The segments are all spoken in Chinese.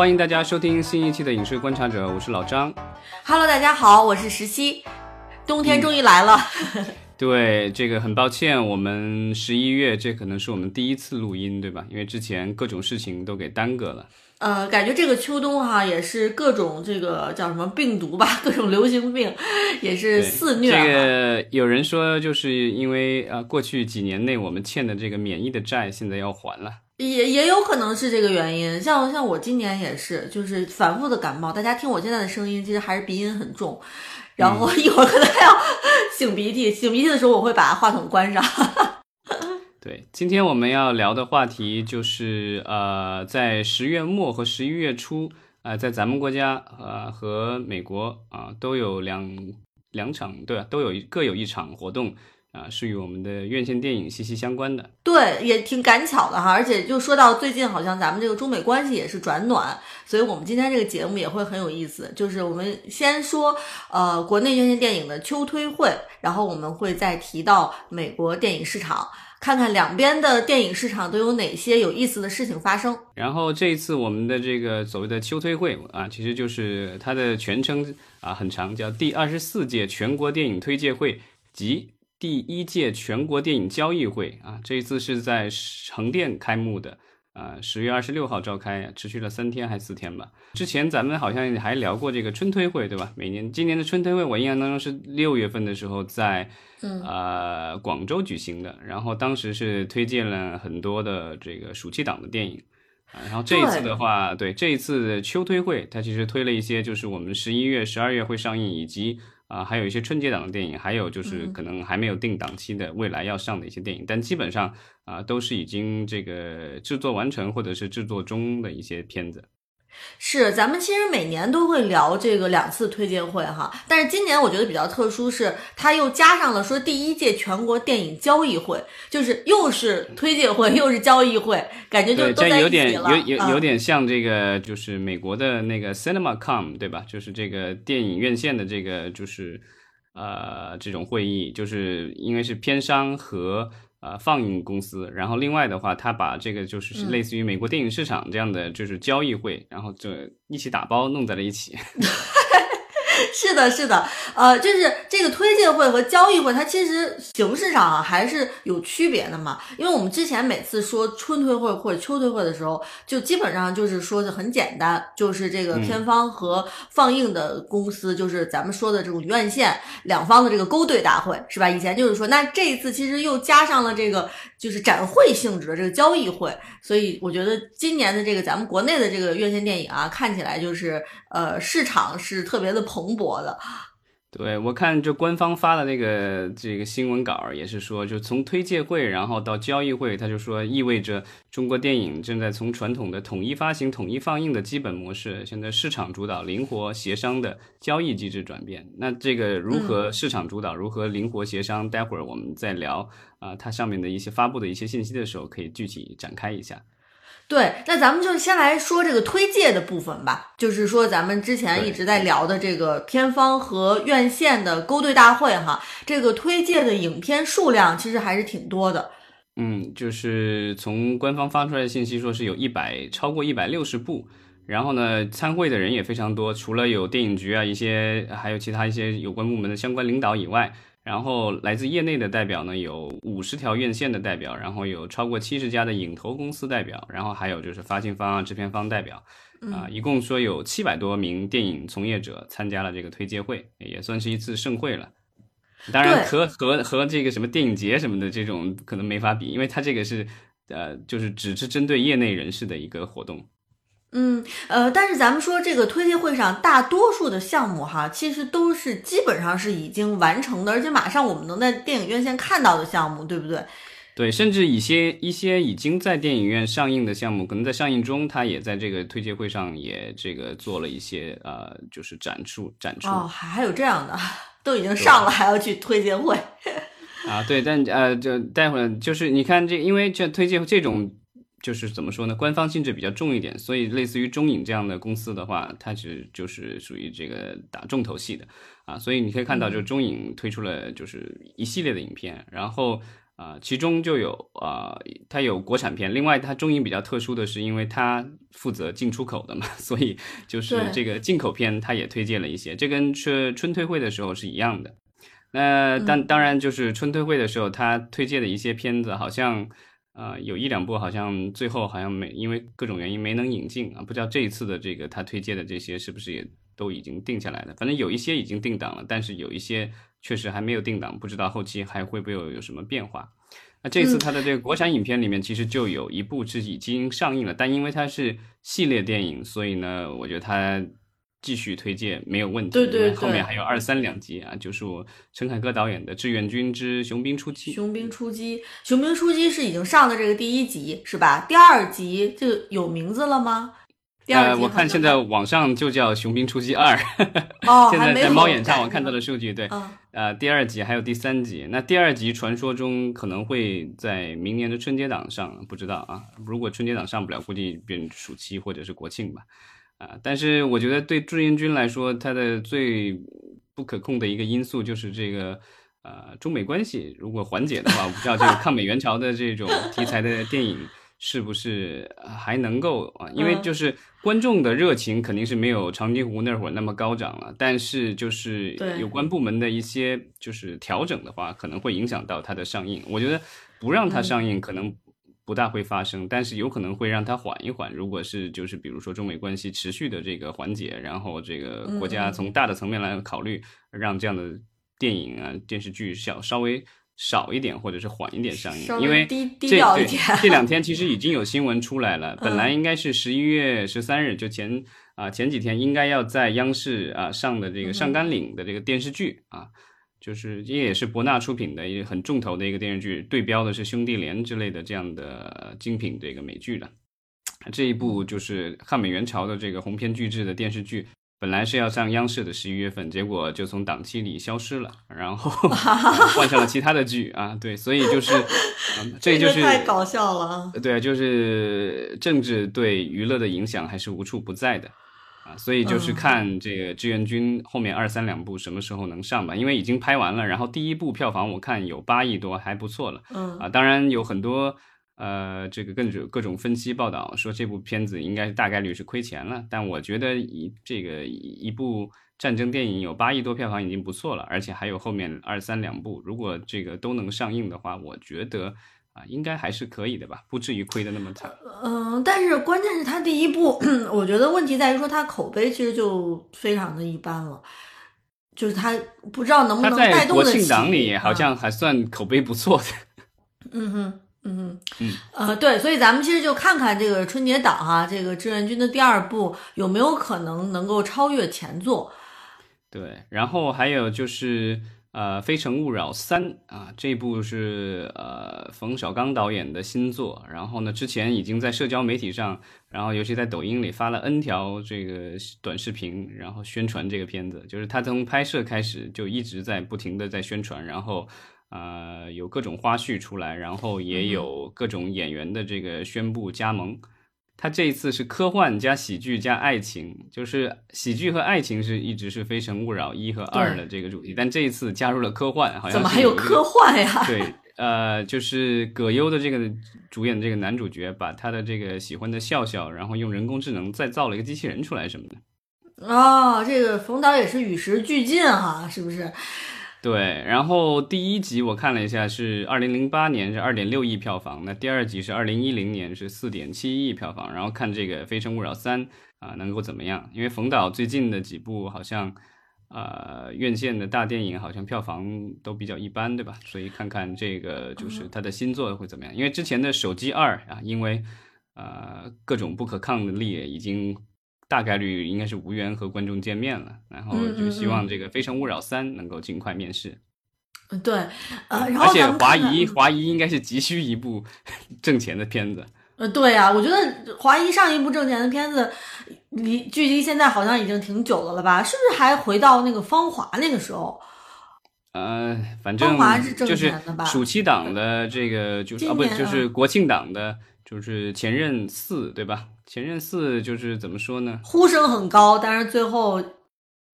欢迎大家收听新一期的影视观察者，我是老张。Hello，大家好，我是石溪。冬天终于来了，对，这个很抱歉，我们十一月这可能是我们第一次录音，对吧？因为之前各种事情都给耽搁了。呃，感觉这个秋冬哈也是各种这个叫什么病毒吧，各种流行病也是肆虐、啊。这个有人说，就是因为呃，过去几年内我们欠的这个免疫的债，现在要还了。也也有可能是这个原因，像像我今年也是，就是反复的感冒。大家听我现在的声音，其实还是鼻音很重，然后一会儿可能还要 擤鼻涕，擤鼻涕的时候我会把话筒关上。对，今天我们要聊的话题就是呃，在十月末和十一月初，呃，在咱们国家呃和美国啊、都有两两场，对吧？都有一各有一场活动啊、是与我们的院线电影息息相关的。对，也挺赶巧的哈，而且就说到最近，好像咱们这个中美关系也是转暖，所以我们今天这个节目也会很有意思。就是我们先说呃国内院线电影的秋推会，然后我们会再提到美国电影市场，看看两边的电影市场都有哪些有意思的事情发生。然后这一次我们的这个所谓的秋推会啊，其实就是它的全称啊很长，叫第二十四届全国电影推介会及第一届全国电影交易会啊。这一次是在横店开幕的，啊，十月二十六号召开，持续了三天还四天吧。之前咱们好像还聊过这个春推会，对吧？每年今年的春推会，我印象当中是六月份的时候在嗯呃广州举行的，然后当时是推荐了很多的这个暑期档的电影。啊，然后这一次的话，对这一次秋推会，它其实推了一些，就是我们十一月、十二月会上映，以及啊、还有一些春节档的电影，还有就是嗯可能还没有定档期的未来要上的一些电影，但基本上啊、都是已经这个制作完成或者是制作中的一些片子。是，咱们其实每年都会聊这个两次推荐会哈，但是今年我觉得比较特殊是，它又加上了说第一届全国电影交易会，就是又是推介会又是交易会，感觉就，都在一这有点。有有有嗯点像这个，就是美国的那个 CinemaCom 对吧？就是这个电影院线的这个，就是呃这种会议，就是因为是片商和呃放映公司，然后另外的话，他把这个就是嗯类似于美国电影市场这样的就是交易会，然后就一起打包弄在了一起。是的，是的，呃，就是这个推介会和交易会，它其实形式上啊还是有区别的嘛。因为我们之前每次说春推会或者秋推会的时候，就基本上就是说的很简单，就是这个嗯片方和放映的公司，就是咱们说的这种院线两方的这个勾兑大会，是吧？以前就是说，那这一次其实又加上了这个就是展会性质的这个交易会，所以我觉得今年的这个咱们国内的这个院线电影啊，看起来就是呃市场是特别的蓬勃的。对，我看这官方发的那个这个新闻稿也是说，就从推介会然后到交易会，他就说意味着中国电影正在从传统的统一发行、统一放映的基本模式，现在市场主导、灵活协商的交易机制转变。那这个如何市场主导，如何灵活协商？待会儿我们再聊啊、它上面的一些发布的一些信息的时候，可以具体展开一下。对，那咱们就先来说这个推介的部分吧，就是说咱们之前一直在聊的这个片方和院线的勾兑大会哈，这个推介的影片数量其实还是挺多的。嗯，就是从官方发出来的信息说是有一百超过一百六十部，然后呢，参会的人也非常多，除了有电影局啊一些，还有其他一些有关部门的相关领导以外，然后来自业内的代表呢有五十条院线的代表，然后有超过七十家的影投公司代表，然后还有就是发行方啊、制片方代表，啊、一共说有七百多名电影从业者参加了这个推介会，也算是一次盛会了。当然和和和这个什么电影节什么的这种可能没法比，因为它这个是呃就是只是针对业内人士的一个活动。嗯，呃，但是咱们说这个推介会上大多数的项目哈，其实都是基本上是已经完成的，而且马上我们能在电影院线看到的项目，对不对？对，甚至一些一些已经在电影院上映的项目，可能在上映中，它也在这个推介会上也这个做了一些呃，就是展出展出。哦，还还有这样的，都已经上了还要去推介会。啊，对，但呃，就待会儿就是你看这，因为这推荐这种就是怎么说呢，官方性质比较重一点，所以类似于中影这样的公司的话，它是就是属于这个打重头戏的啊，所以你可以看到，就中影推出了就是一系列的影片，然后啊，其中就有啊，它有国产片，另外它中影比较特殊的是，因为它负责进出口的嘛，所以就是这个进口片它也推荐了一些，这跟春春推会的时候是一样的。那当当然就是春推会的时候，他推荐的一些片子，好像呃有一两部好像最后好像没因为各种原因没能引进啊，不知道这一次的这个他推荐的这些是不是也都已经定下来了？反正有一些已经定档了，但是有一些确实还没有定档，不知道后期还会不会有有什么变化。那这次他的这个国产影片里面，其实就有一部是已经上映了，但因为它是系列电影，所以呢，我觉得它继续推荐没有问题。对对对后面还有二三两集啊，就是我陈凯歌导演的《志愿军之雄兵出击》。雄兵出击，雄兵出击是已经上的这个第一集是吧？第二集这个有名字了吗？第二呃，集我看现在网上就叫《雄兵出击二》，哦，现在在猫眼上改我看到的数据，对，嗯呃，第二集还有第三集。那第二集传说中可能会在明年的春节档上，不知道啊。如果春节档上不了，估计变暑期或者是国庆吧。啊，但是我觉得对志愿军来说，它的最不可控的一个因素就是这个呃中美关系如果缓解的话，我不知道这个抗美援朝的这种 题材的电影是不是呃还能够啊？因为嗯就是观众的热情肯定是没有长津湖那会儿那么高涨了，但是就是有关部门的一些就是调整的话，可能会影响到它的上映。我觉得不让它上映可能不大会发生，但是有可能会让它缓一缓。如果是就是比如说中美关系持续的这个缓解，然后这个国家从大的层面来考虑，让这样的电影啊电视剧小稍微少一点，或者是缓一点上映，因为低低这对调一点这两 天其实已经有新闻出来了，本来嗯。应该是十一月十三日，就前啊、前几天应该要在央视啊上的这个《上甘岭》的这个电视剧啊，就是这也是博纳出品的一个很重头的一个电视剧，对标的是兄弟连之类的这样的精品这个美剧的。这一部就是汉美援朝的这个鸿篇巨制的电视剧，本来是要上央视的十一月份，结果就从档期里消失了，然后 换上了其他的剧啊，对，所以就是，嗯、这就是太搞笑了啊！对，就是政治对娱乐的影响还是无处不在的啊，所以就是嗯看这个志愿军后面二三两部什么时候能上吧，因为已经拍完了，然后第一部票房我看有八亿多，还不错了嗯啊。当然有很多呃这个各种各种分析报道说这部片子应该大概率是亏钱了，但我觉得一这个一一部战争电影有八亿多票房已经不错了，而且还有后面二三两部，如果这个都能上映的话，我觉得。啊，应该还是可以的吧，不至于亏的那么惨。嗯，但是关键是他第一部，我觉得问题在于说他口碑其实就非常的一般了，就是他不知道能不能带动得起。庆档里好啊像还算口碑不错的。嗯哼，嗯哼，嗯，呃，对，所以咱们其实就看看这个春节档哈、这个志愿军的第二部有没有可能能够超越前作。对，然后还有就是呃，《非诚勿扰三》啊，这部是呃冯小刚导演的新作。然后呢，之前已经在社交媒体上，然后尤其在抖音里发了 N 条这个短视频，然后宣传这个片子。就是他从拍摄开始就一直在不停的在宣传，然后呃有各种花絮出来，然后也有各种演员的这个宣布加盟。他这一次是科幻加喜剧加爱情，就是喜剧和爱情是一直是《非诚勿扰》一和二的这个主题，但这一次加入了科幻，好像怎么还有科幻呀？对，呃，就是葛优的这个主演的这个男主角，把他的这个喜欢的笑笑，然后用人工智能再造了一个机器人出来什么的。哦，这个冯导也是与时俱进哈，是不是？对，然后第一集我看了一下，是二零零八年是二点六亿票房，那第二集是二零一零年是四点七亿票房，然后看这个《非诚勿扰三》啊能够怎么样？因为冯导最近的几部好像呃院线的大电影好像票房都比较一般，对吧？所以看看这个就是他的新作会怎么样？因为之前的《手机二》啊，因为呃各种不可抗的力已经。大概率应该是无缘和观众见面了，然后就希望这个《非诚勿扰三》能够尽快面世。嗯对，呃，然后而且华谊，华谊应该是急需一部挣钱的片子。呃，对呀、我觉得华谊上一部挣钱的片子，离距离现在好像已经挺久的了吧？是不是还回到那个《芳华》那个时候？呃，反正芳华是挣就是钱的吧暑期档的这个就是啊，不就是啊国庆档的，就是《前任四》，对吧？《前任四》就是怎么说呢？呼声很高，但是最后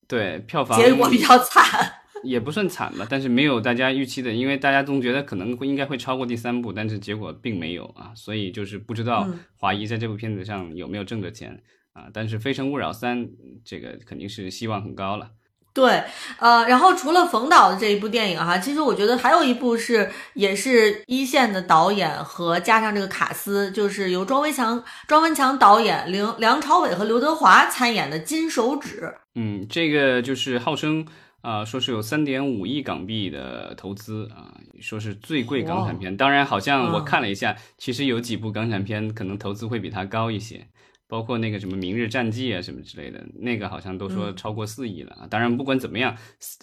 对，票房结果比较惨。也不算惨吧，但是没有大家预期的，因为大家总觉得可能会应该会超过第三部，但是结果并没有啊，所以就是不知道华谊在这部片子上有没有挣着钱啊。但是《非诚勿扰三》这个肯定是希望很高了。对，呃，然后除了冯导的这一部电影哈，其实我觉得还有一部是也是一线的导演和加上这个卡斯，就是由庄文强、庄文强导演，梁梁朝伟和刘德华参演的《金手指》。嗯，这个就是号称啊，说是有三点五亿港币的投资啊，说是最贵港产片。当然，好像我看了一下，其实有几部港产片可能投资会比它高一些。包括那个什么《明日战记》啊，什么之类的，那个好像都说超过四亿了啊。当然，不管怎么样，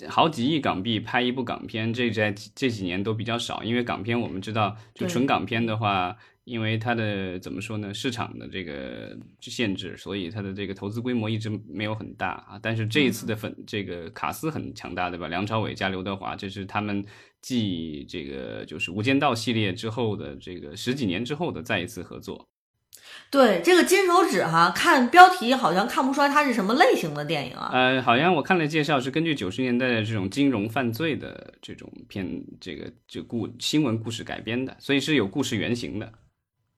好几亿港币拍一部港片，这在这几年都比较少。因为港片我们知道，就纯港片的话，因为它的怎么说呢，市场的这个限制，所以它的这个投资规模一直没有很大啊。但是这一次的粉这个卡斯很强大，对吧？梁朝伟加刘德华，这是他们继这个就是《无间道》系列之后的这个十几年之后的再一次合作。对这个金手指哈，看标题好像看不出来它是什么类型的电影啊。呃，好像我看了介绍是根据九十年代的这种金融犯罪的这种片，这个这故新闻故事改编的，所以是有故事原型的。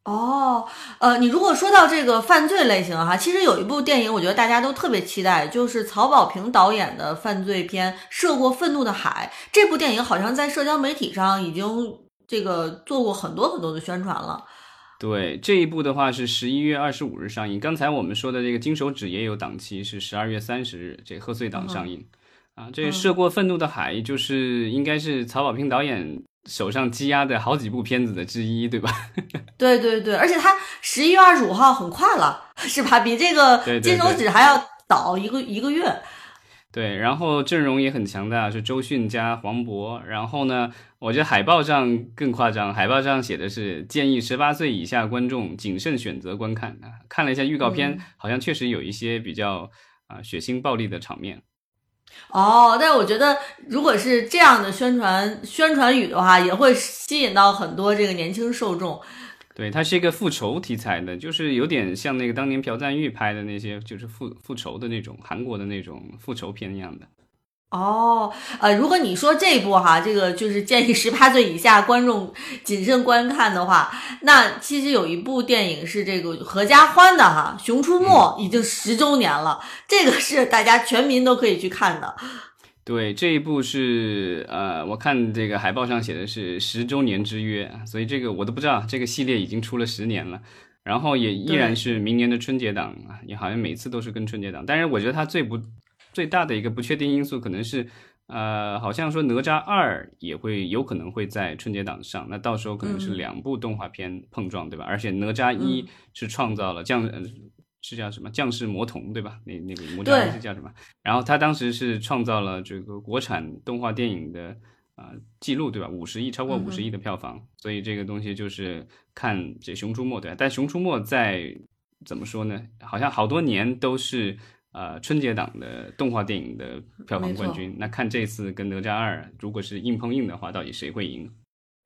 哦，呃，你如果说到这个犯罪类型哈，其实有一部电影，我觉得大家都特别期待，就是曹保平导演的犯罪片《涉过愤怒的海》。这部电影好像在社交媒体上已经这个做过很多很多的宣传了。对这一部的话是十一月二十五日上映。刚才我们说的这个《金手指》也有档期，是十二月三十日，这贺岁档上映。啊，这涉过愤怒的海，就是应该是曹保平导演手上积压的好几部片子的之一，对吧？对对对，而且他十一月二十五号很快了，是吧？比这个《金手指》还要早一个一个月。对，然后阵容也很强大，是周迅加黄渤。然后呢，我觉得海报上更夸张，海报上写的是建议十八岁以下观众谨慎选择观看。啊，看了一下预告片，好像确实有一些比较啊血腥暴力的场面。哦，但是我觉得如果是这样的宣传宣传语的话，也会吸引到很多这个年轻受众。对，它是一个复仇题材的，就是有点像那个当年朴赞玉拍的那些，就是复复仇的那种韩国的那种复仇片一样的。哦，呃，如果你说这部哈，这个就是建议十八岁以下观众谨慎观看的话，那其实有一部电影是这个合家欢的哈，《熊出没》已经十周年了，这个是大家全民都可以去看的。对这一部是呃，我看这个海报上写的是十周年之约，所以这个我都不知道这个系列已经出了十年了，然后也依然是明年的春节档啊，也好像每次都是跟春节档。但是我觉得它最不最大的一个不确定因素可能是，呃，好像说哪吒二也会有可能会在春节档上，那到时候可能是两部动画片碰撞，对吧？而且哪吒一是创造了这样。是叫什么将士魔童对吧？那那个魔童是叫什么？然后他当时是创造了这个国产动画电影的啊记录对吧？五十亿超过五十亿的票房，所以这个东西就是看这《熊出没》对吧？但《熊出没》在怎么说呢？好像好多年都是呃春节档的动画电影的票房冠军。那看这次跟哪吒二如果是硬碰硬的话，到底谁会赢？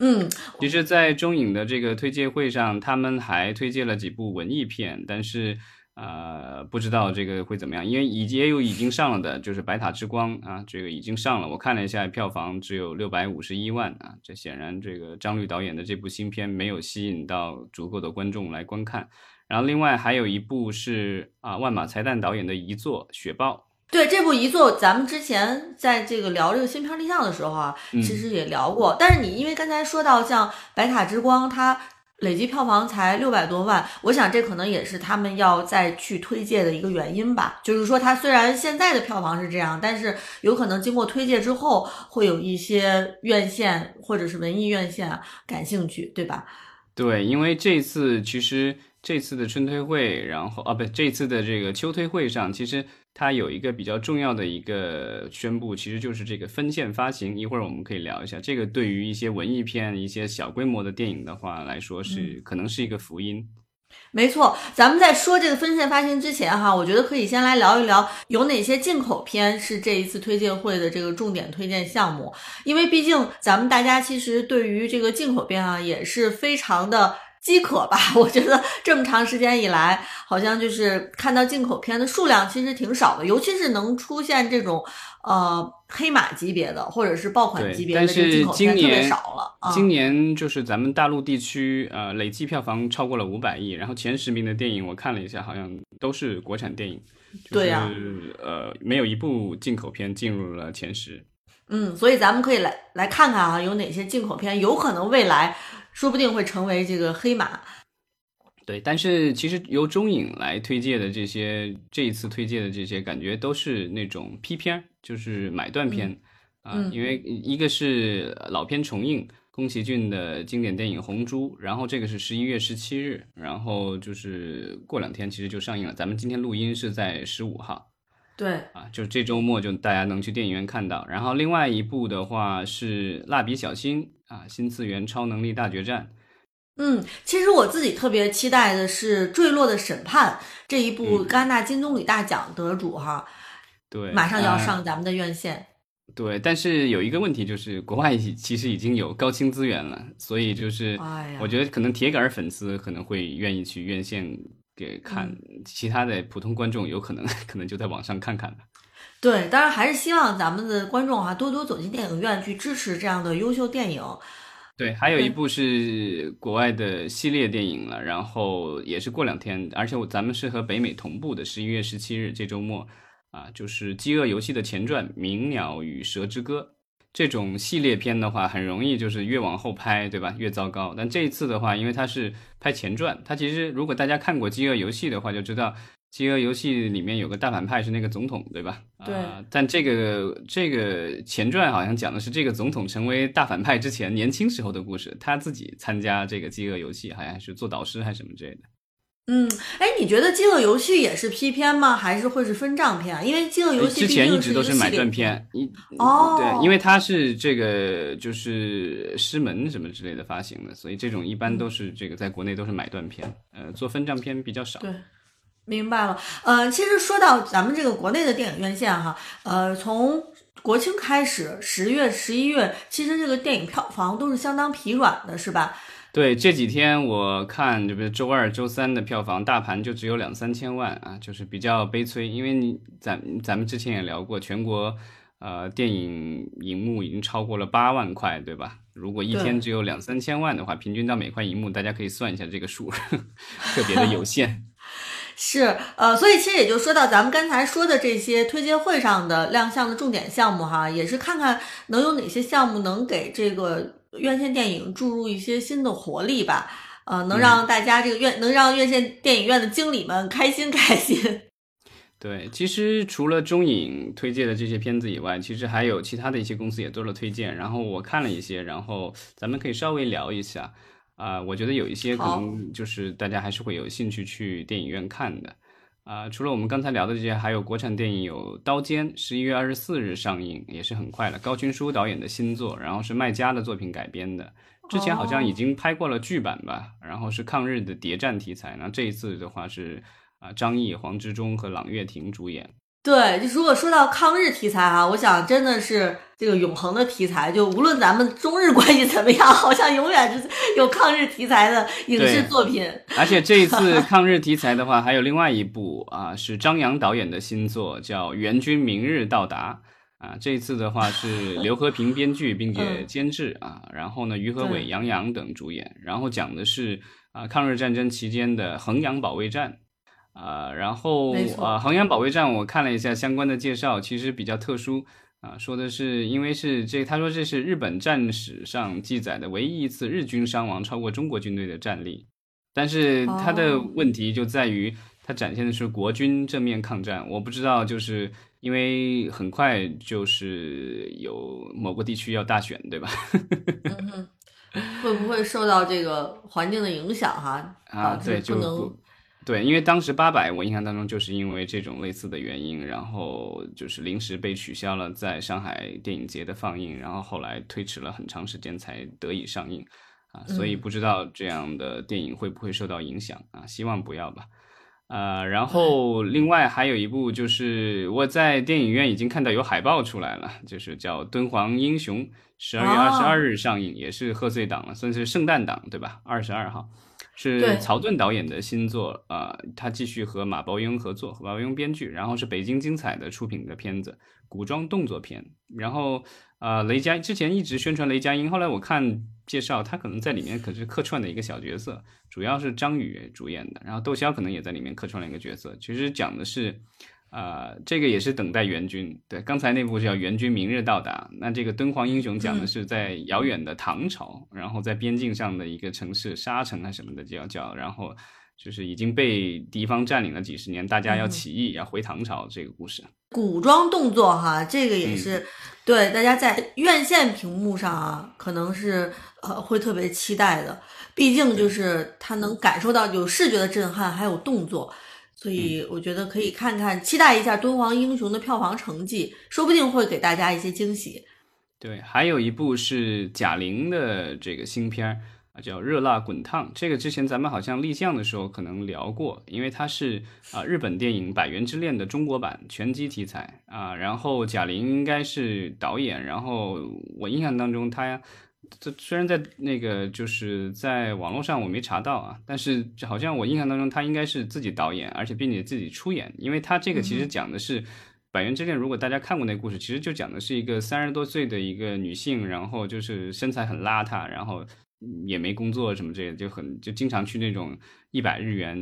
嗯，其实，在中影的这个推介会上，他们还推荐了几部文艺片，但是。呃，不知道这个会怎么样，因为已经也有已经上了的，就是《白塔之光》啊，这个已经上了。我看了一下，票房只有六百五十一万啊，这显然这个张律导演的这部新片没有吸引到足够的观众来观看。然后另外还有一部是啊，万马才旦导演的遗作《雪豹》。对这部遗作，咱们之前在这个聊这个新片立项的时候啊，其实也聊过。但是你因为刚才说到像《白塔之光》，它。累计票房才六百多万，我想这可能也是他们要再去推介的一个原因吧。就是说，它虽然现在的票房是这样，但是有可能经过推介之后，会有一些院线或者是文艺院线感兴趣，对吧？对，因为这次其实这次的春推会，然后啊，不，这次的这个秋推会上，其实。它有一个比较重要的一个宣布，其实就是这个分线发行。一会儿我们可以聊一下，这个对于一些文艺片、一些小规模的电影的话来说，是可能是一个福音。没错，咱们在说这个分线发行之前，哈，我觉得可以先来聊一聊有哪些进口片是这一次推荐会的这个重点推荐项目。因为毕竟咱们大家其实对于这个进口片啊，也是非常的。饥渴吧。我觉得这么长时间以来，好像就是看到进口片的数量其实挺少的，尤其是能出现这种呃黑马级别的或者是爆款级别的这进口片特别少了。今年就是咱们大陆地区呃累计票房超过了五百亿，然后前十名的电影我看了一下，好像都是国产电影。对呀，呃，没有一部进口片进入了前十。嗯，所以咱们可以来来看看啊，有哪些进口片有可能未来说不定会成为这个黑马。对，但是其实由中影来推介的这些，这一次推介的这些，感觉都是那种批片，就是买断片啊，因为一个是老片重映。宫崎骏的经典电影《红猪》，然后这个是十一月十七日，然后就是过两天其实就上映了。咱们今天录音是在十五号，对啊，就这周末就大家能去电影院看到。然后另外一部的话是《蜡笔小新》啊，《新次元超能力大决战》。嗯，其实我自己特别期待的是《坠落的审判》这一部戛纳金棕榈大奖得主哈，对，马上就要上咱们的院线。对，但是有一个问题就是，国外其实已经有高清资源了，所以就是，我觉得可能铁杆粉丝可能会愿意去院线给看，其他的普通观众有可能 可能就在网上看看吧。对，当然还是希望咱们的观众哈多多走进电影院去支持这样的优秀电影。对，还有一部是国外的系列电影了，然后也是过两天，而且咱们是和北美同步的，十一月十七日这周末。啊，就是《饥饿游戏》的前传《鸣鸟与蛇之歌》这种系列片的话，很容易就是越往后拍，对吧？越糟糕。但这一次的话，因为它是拍前传，它其实如果大家看过《饥饿游戏》的话，就知道《饥饿游戏》里面有个大反派是那个总统，对吧？对。但这个这个前传好像讲的是这个总统成为大反派之前年轻时候的故事，他自己参加这个饥饿游戏，好像是做导师还是什么之类的。嗯，哎，你觉得《饥饿游戏》也是 P 片吗？还是会是分账片？因为《饥饿游戏》之前一直都是买断片，一哦，对，因为它是这个就是师门什么之类的发行的，所以这种一般都是这个在国内都是买断片，呃，做分账片比较少。对，明白了。呃，其实说到咱们这个国内的电影院线哈，呃，从国庆开始，十月、十一月，其实这个电影票房都是相当疲软的，是吧？对这几天我看，这不是周二、周三的票房，大盘就只有两三千万啊，就是比较悲催。因为你咱咱们之前也聊过，全国呃电影荧幕已经超过了八万块，对吧？如果一天只有两三千万的话，平均到每块银幕，大家可以算一下这个数，特别的有限。是，呃，所以其实也就说到咱们刚才说的这些推介会上的亮相的重点项目哈，也是看看能有哪些项目能给这个。院线电影注入一些新的活力吧，呃，能让大家这个院能让院线电影院的经理们开心开心。对，其实除了中影推荐的这些片子以外，其实还有其他的一些公司也做了推荐。然后我看了一些，然后咱们可以稍微聊一下啊，我觉得有一些可能就是大家还是会有兴趣去电影院看的。啊，除了我们刚才聊的这些，还有国产电影有《刀尖》，十一月二十四日上映，也是很快了。高群书导演的新作，然后是麦家的作品改编的，之前好像已经拍过了剧版吧。然后是抗日的谍战题材，那这一次的话是啊，张译、黄执中和朗月婷主演。对，就如果说到抗日题材哈，我想真的是这个永恒的题材，就无论咱们中日关系怎么样，好像永远是有抗日题材的影视作品。而且这一次抗日题材的话，还有另外一部啊，是张扬导演的新作，叫《援军明日到达》啊。这一次的话是刘和平编剧并且监制啊，然后呢，于和伟、杨洋等主演，然后讲的是啊抗日战争期间的衡阳保卫战。啊，然后啊，衡阳保卫战，我看了一下相关的介绍，其实比较特殊啊，说的是因为是这，他说这是日本战史上记载的唯一一次日军伤亡超过中国军队的战例，但是他的问题就在于，他展现的是国军正面抗战，我不知道，就是因为很快就是有某个地区要大选，对吧？会不会受到这个环境的影响哈？啊，对，就能。对，因为当时八百，我印象当中就是因为这种类似的原因，然后就是临时被取消了在上海电影节的放映，然后后来推迟了很长时间才得以上映，啊，所以不知道这样的电影会不会受到影响啊？希望不要吧。呃，然后另外还有一部就是我在电影院已经看到有海报出来了，就是叫《敦煌英雄》，十二月二十二日上映，也是贺岁档了，算是圣诞档，对吧？二十二号。是曹盾导演的新作啊，他继续和马伯庸合作，马伯庸编剧，然后是北京精彩的出品的片子，古装动作片。然后啊，雷佳之前一直宣传雷佳音，后来我看介绍，他可能在里面可是客串的一个小角色，主要是张宇主演的，然后窦骁可能也在里面客串了一个角色。其实讲的是。啊，这个也是等待援军。对，刚才那部叫《援军明日到达》，那这个敦煌英雄讲的是在遥远的唐朝，然后在边境上的一个城市沙城啊什么的叫叫，然后就是已经被敌方占领了几十年，大家要起义要回唐朝这个故事。古装动作哈，这个也是对大家在院线屏幕上啊，可能是呃会特别期待的，毕竟就是他能感受到有视觉的震撼，还有动作。所以我觉得可以看看，期待一下《敦煌英雄》的票房成绩，说不定会给大家一些惊喜。对，还有一部是贾玲的这个新片儿啊，叫《热辣滚烫》。这个之前咱们好像立项的时候可能聊过，因为它是啊日本电影《百元之恋》的中国版拳击题材啊。然后贾玲应该是导演，然后我印象当中她。这虽然在那个就是在网络上我没查到啊，但是好像我印象当中他应该是自己导演，而且并且自己出演，因为他这个其实讲的是《百元之恋》。如果大家看过那故事，其实就讲的是一个三十多岁的一个女性，然后就是身材很邋遢，然后也没工作什么之类的，就很就经常去那种一百日元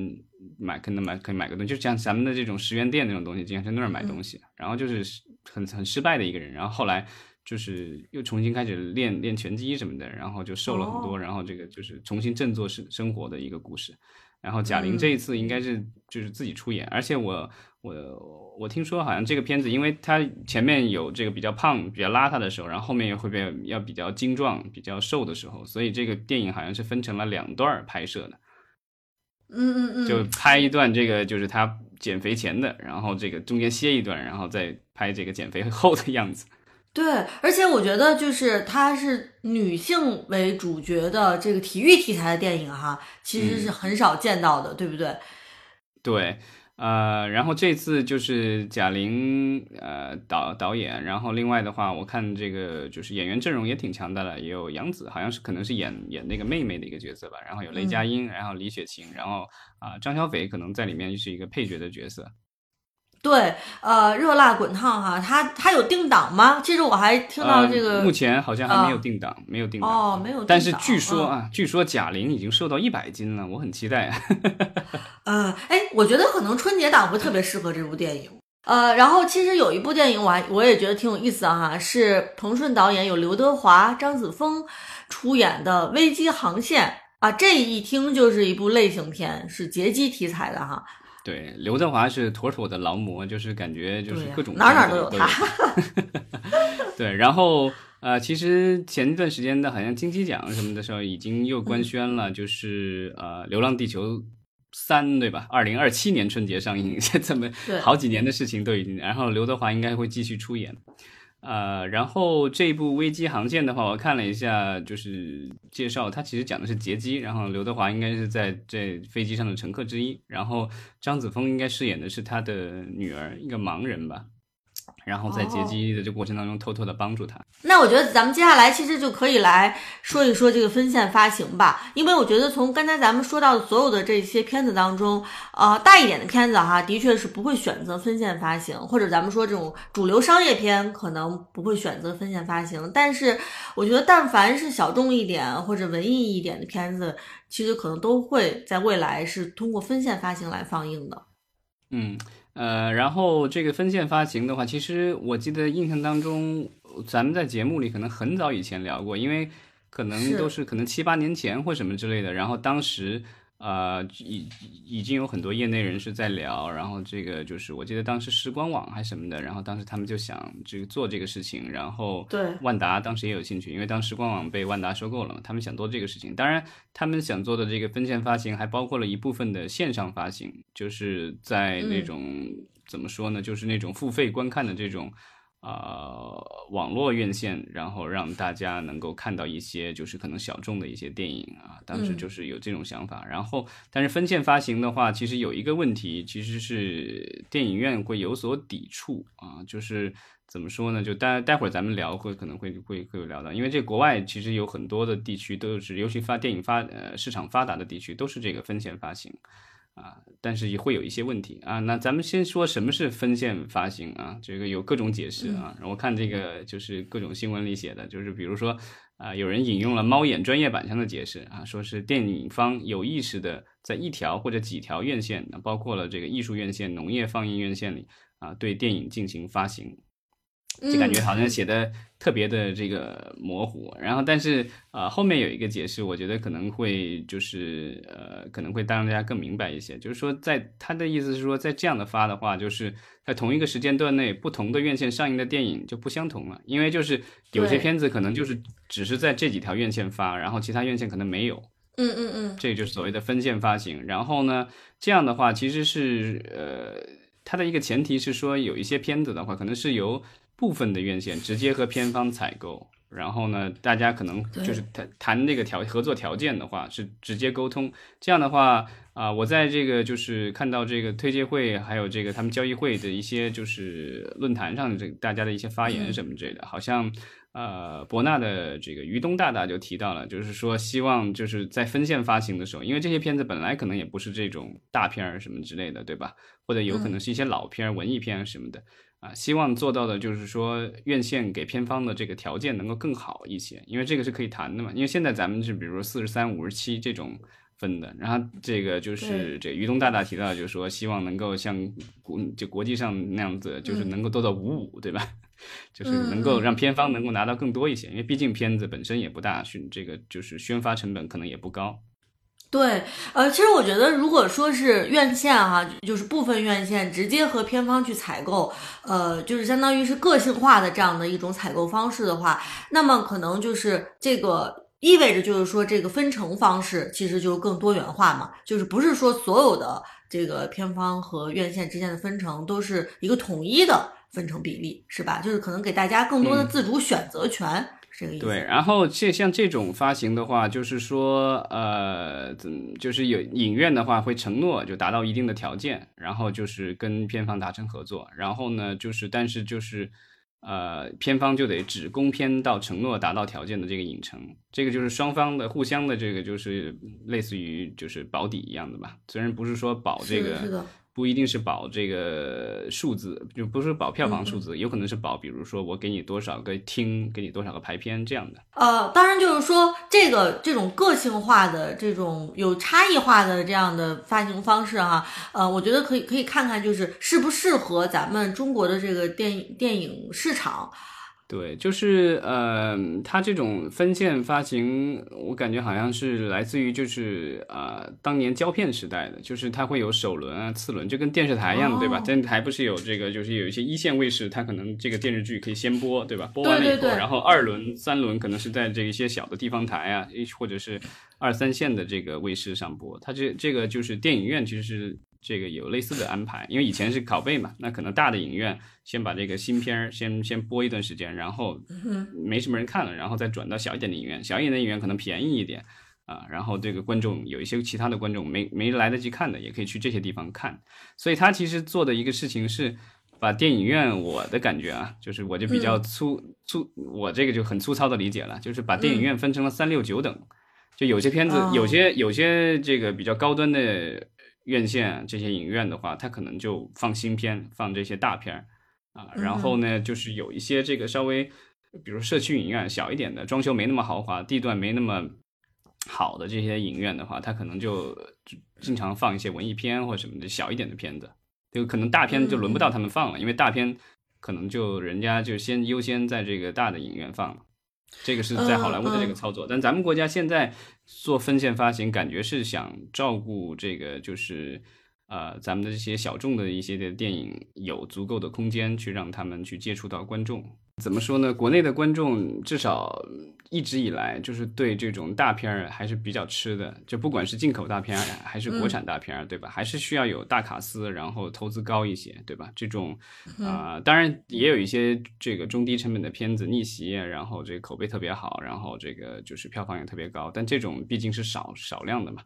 买可能买可以买个东西，就像咱们的这种十元店那种东西，经常去那儿买东西，然后就是很很失败的一个人，然后后来。就是又重新开始练练拳击什么的，然后就瘦了很多，然后这个就是重新振作生生活的一个故事。然后贾玲这一次应该是就是自己出演，而且我我我听说好像这个片子，因为她前面有这个比较胖、比较邋遢的时候，然后后面又会变要比较精壮、比较瘦的时候，所以这个电影好像是分成了两段拍摄的。嗯嗯嗯，就拍一段这个就是他减肥前的，然后这个中间歇一段，然后再拍这个减肥后的样子。对，而且我觉得就是它是女性为主角的这个体育题材的电影哈，其实是很少见到的，对不对？对，呃，然后这次就是贾玲呃导导演，然后另外的话，我看这个就是演员阵容也挺强大的，也有杨紫，好像是可能是演演那个妹妹的一个角色吧，然后有雷佳音，然后李雪琴，然后啊张小斐可能在里面是一个配角的角色。对，呃，热辣滚烫哈，它它有定档吗？其实我还听到这个，目前好像还没有定档，没有定档哦，没有。但是据说啊，据说贾玲已经瘦到一百斤了，我很期待。呃，哎，我觉得可能春节档会特别适合这部电影。呃，然后其实有一部电影，我还我也觉得挺有意思的哈，是彭顺导演，有刘德华、张子枫出演的《危机航线》啊，这一听就是一部类型片，是劫机题材的哈。对，刘德华是妥妥的劳模，就是感觉就是各种哪哪都有他。对，然后呃，其实前一段时间的好像金鸡奖什么的时候已经又官宣了，就是呃，《流浪地球三》对吧？二零二七年春节上映，这么好几年的事情都已经，然后刘德华应该会继续出演。呃，然后这部危机航线的话，我看了一下，就是介绍，它其实讲的是劫机，然后刘德华应该是在这飞机上的乘客之一，然后张子枫应该饰演的是他的女儿，一个盲人吧。然后在劫机的这过程当中，偷偷的帮助他。那我觉得咱们接下来其实就可以来说一说这个分线发行吧，因为我觉得从刚才咱们说到的所有的这些片子当中，呃，大一点的片子哈，的确是不会选择分线发行，或者咱们说这种主流商业片可能不会选择分线发行。但是我觉得，但凡是小众一点或者文艺一点的片子，其实可能都会在未来是通过分线发行来放映的。嗯。呃，然后这个分线发行的话，其实我记得印象当中，咱们在节目里可能很早以前聊过，因为可能都是可能七八年前或什么之类的，然后当时。呃，已已经有很多业内人士在聊，然后这个就是我记得当时时光网还是什么的，然后当时他们就想这个做这个事情，然后对万达当时也有兴趣，因为当时光网被万达收购了嘛，他们想做这个事情。当然，他们想做的这个分线发行还包括了一部分的线上发行，就是在那种怎么说呢，就是那种付费观看的这种呃网络院线，然后让大家能够看到一些就是可能小众的一些电影啊。当时就是有这种想法。然后，但是分线发行的话，其实有一个问题，其实是电影院会有所抵触啊，就是。怎么说呢？就待待会儿咱们聊会可能会会会有聊到，因为这国外其实有很多的地区都是，尤其发电影发呃市场发达的地区都是这个分线发行啊，但是也会有一些问题啊。那咱们先说什么是分线发行啊？这个有各种解释啊。我看这个就是各种新闻里写的，就是比如说啊，有人引用了猫眼专业版上的解释啊，说是电影方有意识的在一条或者几条院线，包括了这个艺术院线、农业放映院线里啊，对电影进行发行。就感觉好像写的特别的这个模糊，然后但是呃后面有一个解释，我觉得可能会就是呃可能会让大家更明白一些，就是说在他的意思是说，在这样的发的话，就是在同一个时间段内，不同的院线上映的电影就不相同了，因为就是有些片子可能就是只是在这几条院线发，然后其他院线可能没有，嗯嗯嗯，这就是所谓的分线发行。然后呢，这样的话其实是呃它的一个前提是说，有一些片子的话，可能是由部分的院线直接和片方采购，然后呢，大家可能就是谈谈那个条合作条件的话，是直接沟通。这样的话啊，我在这个就是看到这个推介会，还有这个他们交易会的一些就是论坛上的这大家的一些发言什么之类的，好像呃博纳的这个于东大大就提到了，就是说希望就是在分线发行的时候，因为这些片子本来可能也不是这种大片儿什么之类的，对吧？或者有可能是一些老片儿、文艺片什么的。啊，希望做到的就是说，院线给片方的这个条件能够更好一些，因为这个是可以谈的嘛。因为现在咱们是比如说四十三、五十七这种分的，然后这个就是这于东大大提到，就是说希望能够像国就国际上那样子，就是能够做到五五，对吧？就是能够让片方能够拿到更多一些，因为毕竟片子本身也不大，宣这个就是宣发成本可能也不高。对，呃，其实我觉得，如果说是院线哈，就是部分院线直接和片方去采购，呃，就是相当于是个性化的这样的一种采购方式的话，那么可能就是这个意味着就是说这个分成方式其实就更多元化嘛，就是不是说所有的这个片方和院线之间的分成都是一个统一的分成比例，是吧？就是可能给大家更多的自主选择权。对，然后这像这种发行的话，就是说，呃，怎就是有影院的话会承诺就达到一定的条件，然后就是跟片方达成合作，然后呢，就是但是就是，呃，片方就得只供片到承诺达到条件的这个影城，这个就是双方的互相的这个就是类似于就是保底一样的吧，虽然不是说保这个。不一定是保这个数字，就不是保票房数字，有可能是保，比如说我给你多少个厅，给你多少个排片这样的。呃，当然就是说这个这种个性化的、这种有差异化的这样的发行方式哈，呃，我觉得可以可以看看就是适不适合咱们中国的这个电影电影市场。对，就是呃，它这种分线发行，我感觉好像是来自于就是啊，当年胶片时代的，就是它会有首轮啊、次轮，就跟电视台一样，对吧？电视台不是有这个，就是有一些一线卫视，它可能这个电视剧可以先播，对吧？播完了以后，然后二轮、三轮可能是在这一些小的地方台啊，或者是二三线的这个卫视上播。它这这个就是电影院其实是。这个有类似的安排，因为以前是拷贝嘛，那可能大的影院先把这个新片儿先先播一段时间，然后没什么人看了，然后再转到小一点的影院，小一点的影院可能便宜一点啊，然后这个观众有一些其他的观众没没来得及看的，也可以去这些地方看。所以他其实做的一个事情是把电影院，我的感觉啊，就是我就比较粗粗，我这个就很粗糙的理解了，就是把电影院分成了三六九等，就有些片子，有些有些这个比较高端的。院线这些影院的话，它可能就放新片，放这些大片儿啊。然后呢，就是有一些这个稍微，比如社区影院小一点的，装修没那么豪华，地段没那么好的这些影院的话，它可能就经常放一些文艺片或什么的小一点的片子。就可能大片就轮不到他们放了，因为大片可能就人家就先优先在这个大的影院放了。这个是在好莱坞的这个操作，但咱们国家现在做分线发行，感觉是想照顾这个，就是呃，咱们的这些小众的一些的电影有足够的空间去让他们去接触到观众。怎么说呢？国内的观众至少一直以来就是对这种大片儿还是比较吃的，就不管是进口大片儿还是国产大片儿，对吧？还是需要有大卡司，然后投资高一些，对吧？这种啊，当然也有一些这个中低成本的片子逆袭，然后这个口碑特别好，然后这个就是票房也特别高，但这种毕竟是少少量的嘛，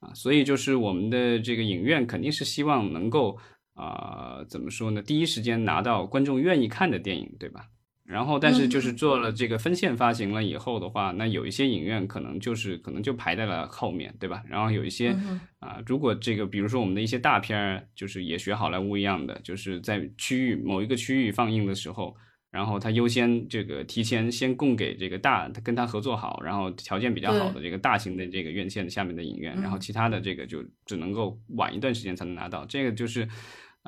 啊，所以就是我们的这个影院肯定是希望能够啊，怎么说呢？第一时间拿到观众愿意看的电影，对吧？然后，但是就是做了这个分线发行了以后的话，那有一些影院可能就是可能就排在了后面，对吧？然后有一些啊，如果这个比如说我们的一些大片儿，就是也学好莱坞一样的，就是在区域某一个区域放映的时候，然后他优先这个提前先供给这个大，他跟他合作好，然后条件比较好的这个大型的这个院线下面的影院，然后其他的这个就只能够晚一段时间才能拿到，这个就是。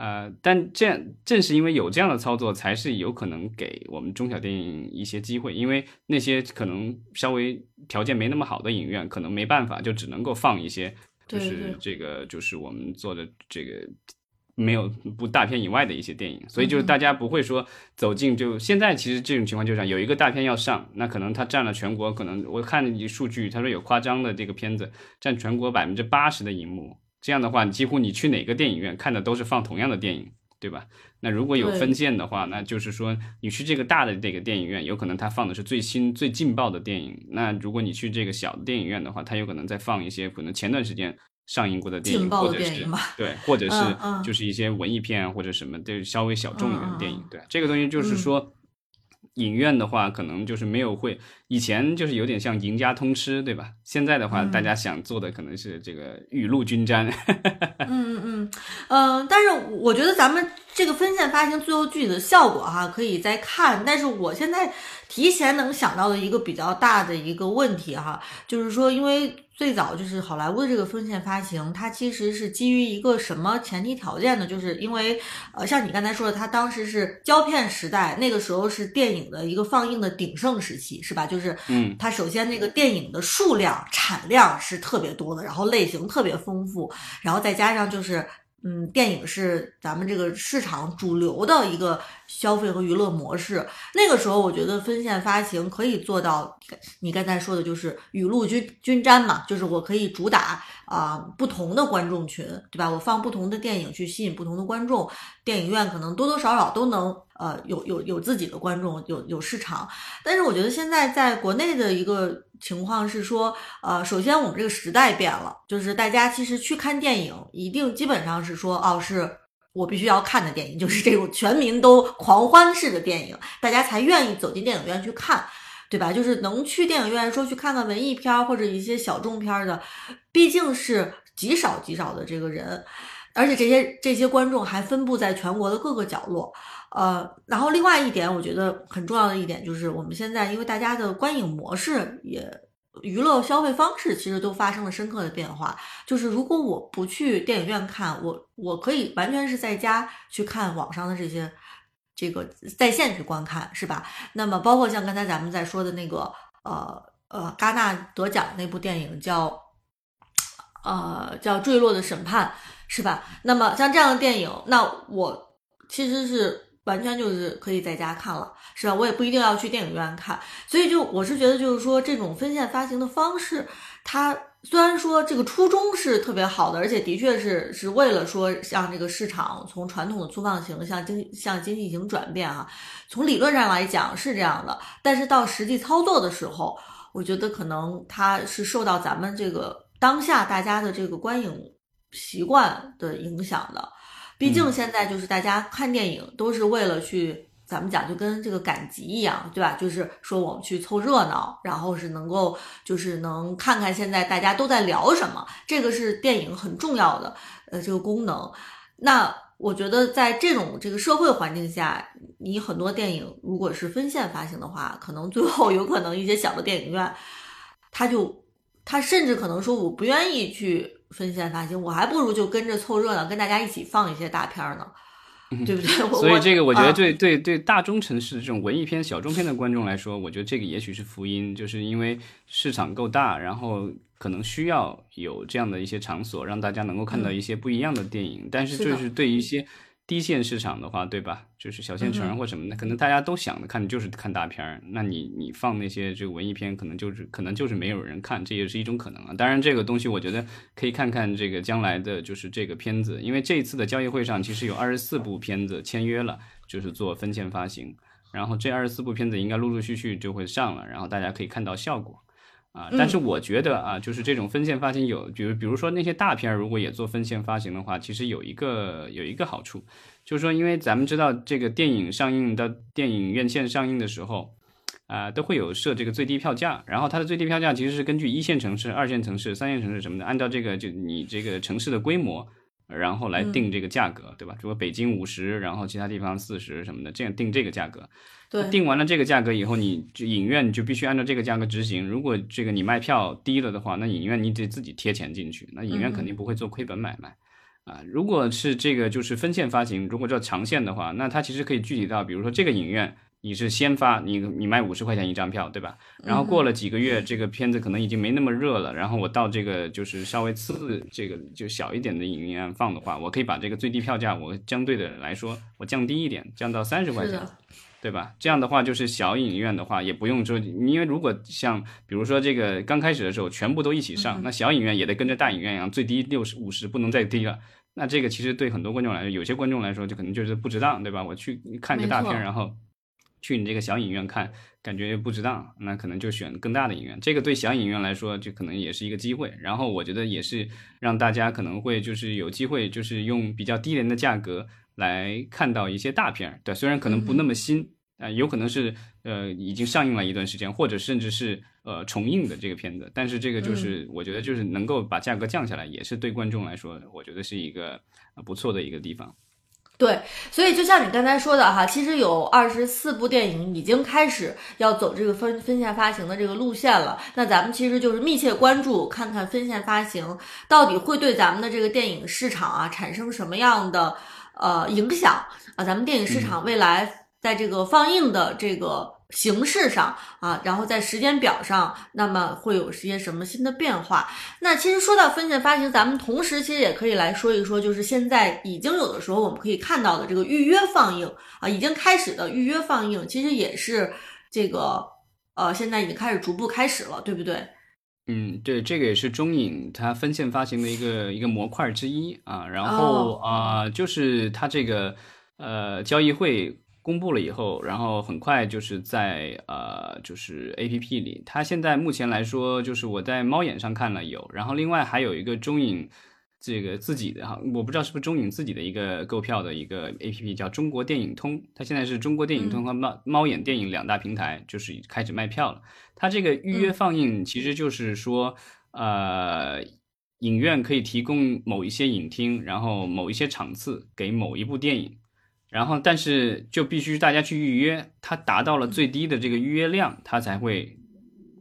呃，但这样正是因为有这样的操作，才是有可能给我们中小电影一些机会。因为那些可能稍微条件没那么好的影院，可能没办法，就只能够放一些，就是这个就是我们做的这个没有不大片以外的一些电影。所以就是大家不会说走进就现在其实这种情况就是有一个大片要上，那可能它占了全国，可能我看你数据，他说有夸张的这个片子占全国百分之八十的银幕。这样的话，几乎你去哪个电影院看的都是放同样的电影，对吧？那如果有分线的话，那就是说你去这个大的这个电影院，有可能它放的是最新最劲爆的电影。那如果你去这个小的电影院的话，它有可能在放一些可能前段时间上映过的电影，或者是对，或者是就是一些文艺片或者什么，对稍微小众一点的电影。对，这个东西就是说。影院的话，可能就是没有会，以前就是有点像赢家通吃，对吧？现在的话，大家想做的可能是这个雨露均沾。嗯嗯嗯，呃，但是我觉得咱们这个分线发行最后具体的效果哈，可以再看。但是我现在提前能想到的一个比较大的一个问题哈，就是说，因为。最早就是好莱坞的这个分线发行，它其实是基于一个什么前提条件呢？就是因为，呃，像你刚才说的，它当时是胶片时代，那个时候是电影的一个放映的鼎盛时期，是吧？就是，嗯，它首先那个电影的数量、产量是特别多的，然后类型特别丰富，然后再加上就是。嗯，电影是咱们这个市场主流的一个消费和娱乐模式。那个时候，我觉得分线发行可以做到你刚才说的，就是雨露均均沾嘛，就是我可以主打啊不同的观众群，对吧？我放不同的电影去吸引不同的观众，电影院可能多多少少都能呃有有有自己的观众，有有市场。但是我觉得现在在国内的一个。情况是说，呃，首先我们这个时代变了，就是大家其实去看电影，一定基本上是说，哦，是我必须要看的电影，就是这种全民都狂欢式的电影，大家才愿意走进电影院去看，对吧？就是能去电影院说去看看文艺片或者一些小众片的，毕竟是极少极少的这个人，而且这些这些观众还分布在全国的各个角落。呃，然后另外一点，我觉得很重要的一点就是，我们现在因为大家的观影模式也娱乐消费方式其实都发生了深刻的变化。就是如果我不去电影院看，我我可以完全是在家去看网上的这些这个在线去观看，是吧？那么包括像刚才咱们在说的那个呃呃戛纳得奖那部电影叫呃叫《坠落的审判》，是吧？那么像这样的电影，那我其实是。完全就是可以在家看了，是吧？我也不一定要去电影院看，所以就我是觉得，就是说这种分线发行的方式，它虽然说这个初衷是特别好的，而且的确是是为了说让这个市场从传统的粗放型向经向经济型转变啊，从理论上来讲是这样的，但是到实际操作的时候，我觉得可能它是受到咱们这个当下大家的这个观影习惯的影响的。毕竟现在就是大家看电影都是为了去，咱们讲就跟这个赶集一样，对吧？就是说我们去凑热闹，然后是能够就是能看看现在大家都在聊什么，这个是电影很重要的呃这个功能。那我觉得在这种这个社会环境下，你很多电影如果是分线发行的话，可能最后有可能一些小的电影院，他就他甚至可能说我不愿意去。分线发行，我还不如就跟着凑热闹，跟大家一起放一些大片呢，对不对？所以这个我觉得对对对大中城市这种文艺片、小众片的观众来说，我觉得这个也许是福音，就是因为市场够大，然后可能需要有这样的一些场所，让大家能够看到一些不一样的电影。但是就是对于一些低线市场的话，对吧？就是小县城或什么的，可能大家都想的看的就是看大片儿。那你你放那些这个文艺片，可能就是可能就是没有人看，这也是一种可能啊。当然，这个东西我觉得可以看看这个将来的就是这个片子，因为这一次的交易会上其实有二十四部片子签约了，就是做分线发行。然后这二十四部片子应该陆陆续续就会上了，然后大家可以看到效果。啊，但是我觉得啊，就是这种分线发行有，比如比如说那些大片儿，如果也做分线发行的话，其实有一个有一个好处，就是说，因为咱们知道这个电影上映到电影院线上映的时候，啊，都会有设这个最低票价，然后它的最低票价其实是根据一线城市、二线城市、三线城市什么的，按照这个就你这个城市的规模，然后来定这个价格，对吧？如果北京五十，然后其他地方四十什么的，这样定这个价格。对，定完了这个价格以后，你就影院你就必须按照这个价格执行。如果这个你卖票低了的话，那影院你得自己贴钱进去，那影院肯定不会做亏本买卖啊。如果是这个就是分线发行，如果叫长线的话，那它其实可以具体到，比如说这个影院你是先发，你你卖五十块钱一张票，对吧？然后过了几个月，这个片子可能已经没那么热了，然后我到这个就是稍微次这个就小一点的影院放的话，我可以把这个最低票价我相对的来说我降低一点，降到三十块钱。对吧？这样的话，就是小影院的话，也不用说，因为如果像比如说这个刚开始的时候，全部都一起上，那小影院也得跟着大影院一样，最低六十五十，不能再低了。那这个其实对很多观众来说，有些观众来说，就可能就是不值当，对吧？我去看个大片，然后去你这个小影院看，感觉不值当，那可能就选更大的影院。这个对小影院来说，就可能也是一个机会。然后我觉得也是让大家可能会就是有机会，就是用比较低廉的价格。来看到一些大片儿，对，虽然可能不那么新，啊，有可能是呃已经上映了一段时间，或者甚至是呃重映的这个片子，但是这个就是我觉得就是能够把价格降下来，也是对观众来说，我觉得是一个不错的一个地方。对，所以就像你刚才说的哈，其实有二十四部电影已经开始要走这个分分线发行的这个路线了，那咱们其实就是密切关注，看看分线发行到底会对咱们的这个电影市场啊产生什么样的。呃，影响啊，咱们电影市场未来在这个放映的这个形式上啊，然后在时间表上，那么会有些什么新的变化？那其实说到分线发行，咱们同时其实也可以来说一说，就是现在已经有的时候我们可以看到的这个预约放映啊，已经开始的预约放映，其实也是这个呃，现在已经开始逐步开始了，对不对？嗯，对，这个也是中影它分线发行的一个一个模块之一啊。然后啊，就是它这个呃交易会公布了以后，然后很快就是在呃就是 A P P 里，它现在目前来说就是我在猫眼上看了有，然后另外还有一个中影。这个自己的哈，我不知道是不是中影自己的一个购票的一个 A P P，叫中国电影通。它现在是中国电影通和猫猫眼电影两大平台，就是开始卖票了。它这个预约放映，其实就是说，呃，影院可以提供某一些影厅，然后某一些场次给某一部电影，然后但是就必须大家去预约，它达到了最低的这个预约量，它才会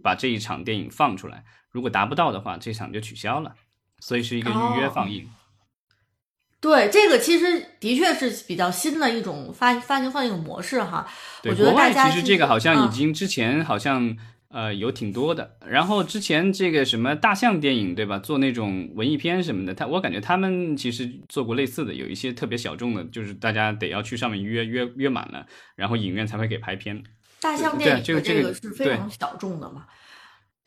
把这一场电影放出来。如果达不到的话，这场就取消了。所以是一个预约放映，对这个其实的确是比较新的一种发发行放映模式哈。对，国外其实这个好像已经之前好像呃有挺多的。然后之前这个什么大象电影对吧，做那种文艺片什么的，他我感觉他们其实做过类似的，有一些特别小众的，就是大家得要去上面约约约满了，然后影院才会给拍片。大象电影这个这个是非常小众的嘛。对，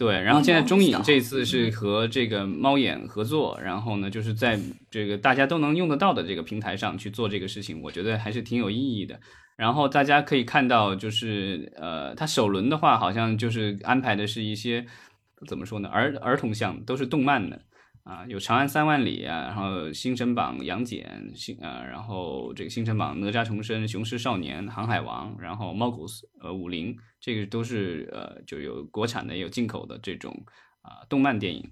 然后现在中影这次是和这个猫眼合作，然后呢，就是在这个大家都能用得到的这个平台上去做这个事情，我觉得还是挺有意义的。然后大家可以看到，就是呃，它首轮的话，好像就是安排的是一些怎么说呢，儿儿童向，都是动漫的。啊，有《长安三万里》啊，然后《星辰榜》《杨戬》星啊，然后这个《星辰榜》《哪吒重生》《雄狮少年》《航海王》，然后《猫狗呃武林》，这个都是呃就有国产的，也有进口的这种啊动漫电影。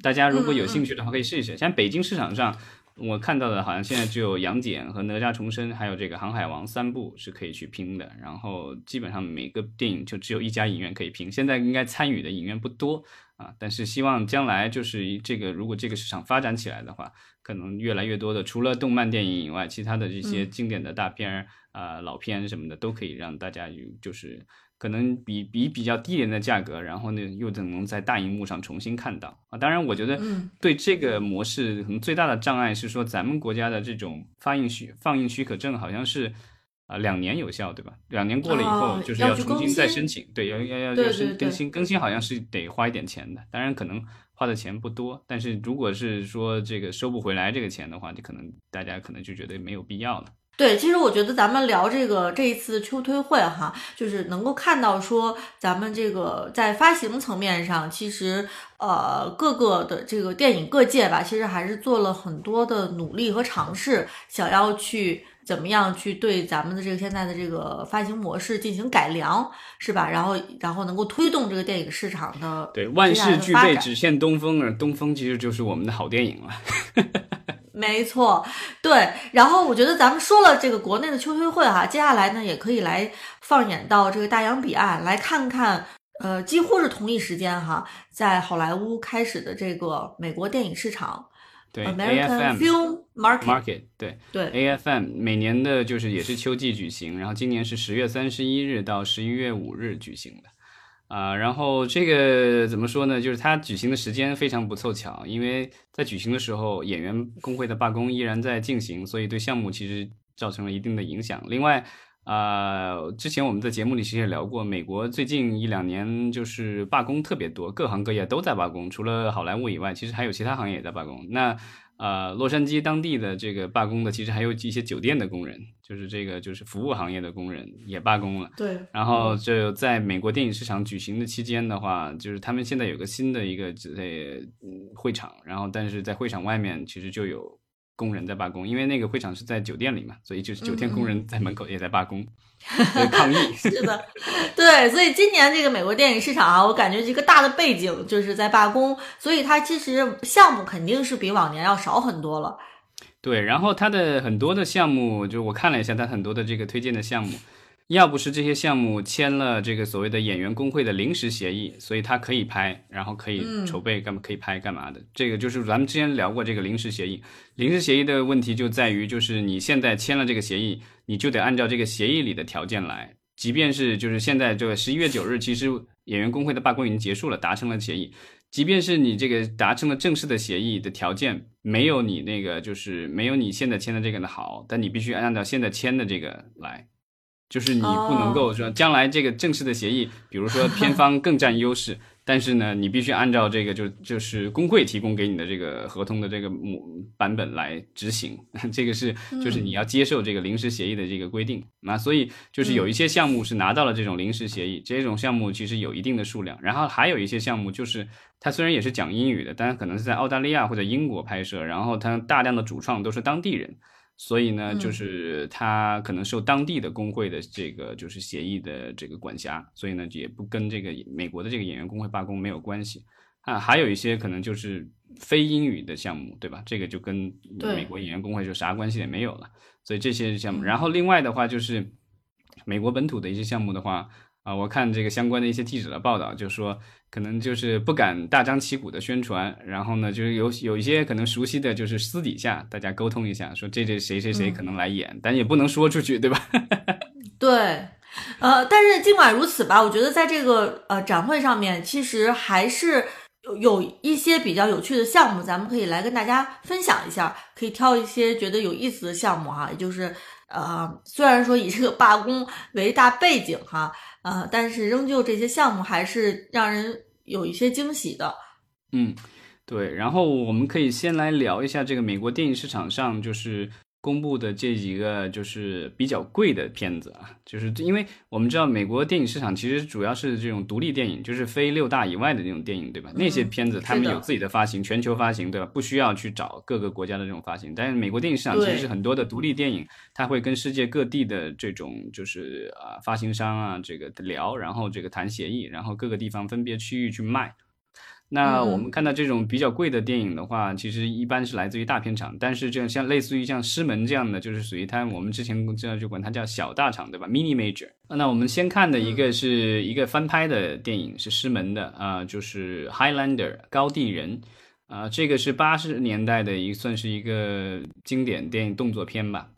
大家如果有兴趣的话，可以试一试。像北京市场上，我看到的好像现在只有《杨戬》和《哪吒重生》，还有这个《航海王》三部是可以去拼的。然后基本上每个电影就只有一家影院可以拼。现在应该参与的影院不多。啊，但是希望将来就是这个，如果这个市场发展起来的话，可能越来越多的，除了动漫电影以外，其他的这些经典的大片儿啊、老片什么的，都可以让大家有就是。可能比比比较低廉的价格，然后呢又能在大荧幕上重新看到啊。当然，我觉得对这个模式可能最大的障碍是说，咱们国家的这种发映许放映许可证好像是啊两年有效，对吧？两年过了以后就是要重新再申请，对，要要要要申更新更新，好像是得花一点钱的。当然可能花的钱不多，但是如果是说这个收不回来这个钱的话，就可能大家可能就觉得没有必要了。对，其实我觉得咱们聊这个这一次秋推会哈，就是能够看到说咱们这个在发行层面上，其实呃各个的这个电影各界吧，其实还是做了很多的努力和尝试，想要去怎么样去对咱们的这个现在的这个发行模式进行改良，是吧？然后然后能够推动这个电影市场的对万事俱备，只欠东风而东风其实就是我们的好电影了。没错，对。然后我觉得咱们说了这个国内的秋推会哈，接下来呢也可以来放眼到这个大洋彼岸，来看看，呃，几乎是同一时间哈，在好莱坞开始的这个美国电影市场，对，American Film Market，对对，AFM 每年的就是也是秋季举行，然后今年是十月三十一日到十一月五日举行的。啊，然后这个怎么说呢？就是它举行的时间非常不凑巧，因为在举行的时候，演员工会的罢工依然在进行，所以对项目其实造成了一定的影响。另外，啊，之前我们在节目里其实也聊过，美国最近一两年就是罢工特别多，各行各业都在罢工，除了好莱坞以外，其实还有其他行业也在罢工。那呃，洛杉矶当地的这个罢工的，其实还有一些酒店的工人，就是这个就是服务行业的工人也罢工了。对。然后就在美国电影市场举行的期间的话，就是他们现在有个新的一个呃会场，然后但是在会场外面其实就有。工人在罢工，因为那个会场是在酒店里嘛，所以就是酒店工人在门口也在罢工，抗议。是的，对，所以今年这个美国电影市场啊，我感觉这个大的背景就是在罢工，所以它其实项目肯定是比往年要少很多了。对，然后它的很多的项目，就我看了一下，它很多的这个推荐的项目。要不是这些项目签了这个所谓的演员工会的临时协议，所以他可以拍，然后可以筹备干嘛可以拍干嘛的。这个就是咱们之前聊过这个临时协议。临时协议的问题就在于，就是你现在签了这个协议，你就得按照这个协议里的条件来。即便是就是现在这个十一月九日，其实演员工会的罢工已经结束了，达成了协议。即便是你这个达成了正式的协议的条件没有你那个就是没有你现在签的这个的好，但你必须按照现在签的这个来。就是你不能够说将来这个正式的协议，比如说 偏方更占优势，但是呢，你必须按照这个就就是工会提供给你的这个合同的这个模版本来执行，这个是就是你要接受这个临时协议的这个规定。那所以就是有一些项目是拿到了这种临时协议，这种项目其实有一定的数量，然后还有一些项目就是它虽然也是讲英语的，但是可能是在澳大利亚或者英国拍摄，然后它大量的主创都是当地人。所以呢，就是他可能受当地的工会的这个就是协议的这个管辖，所以呢也不跟这个美国的这个演员工会罢工没有关系啊。还有一些可能就是非英语的项目，对吧？这个就跟美国演员工会就啥关系也没有了。所以这些项目，然后另外的话就是美国本土的一些项目的话。啊，我看这个相关的一些记者的报道，就说可能就是不敢大张旗鼓的宣传，然后呢，就是有有一些可能熟悉的就是私底下大家沟通一下，说这这谁谁谁可能来演，但也不能说出去，对吧？对，呃，但是尽管如此吧，我觉得在这个呃展会上面，其实还是有有一些比较有趣的项目，咱们可以来跟大家分享一下，可以挑一些觉得有意思的项目哈，也就是呃，虽然说以这个罢工为大背景哈。啊，但是仍旧这些项目还是让人有一些惊喜的。嗯，对。然后我们可以先来聊一下这个美国电影市场上，就是。公布的这几个就是比较贵的片子啊，就是因为我们知道美国电影市场其实主要是这种独立电影，就是非六大以外的那种电影，对吧？那些片子他们有自己的发行，全球发行，对吧？不需要去找各个国家的这种发行。但是美国电影市场其实是很多的独立电影，它会跟世界各地的这种就是啊发行商啊这个聊，然后这个谈协议，然后各个地方分别区域去卖。那我们看到这种比较贵的电影的话，其实一般是来自于大片场，但是这样像类似于像师门这样的，就是属于它我们之前这样就管它叫小大厂，对吧？Mini Major。那我们先看的一个是一个翻拍的电影，是师门的啊，就是 Highlander 高地人啊，这个是八十年代的一算是一个经典电影动作片吧。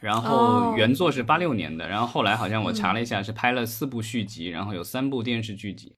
然后原作是八六年的，然后后来好像我查了一下，是拍了四部续集，然后有三部电视剧集。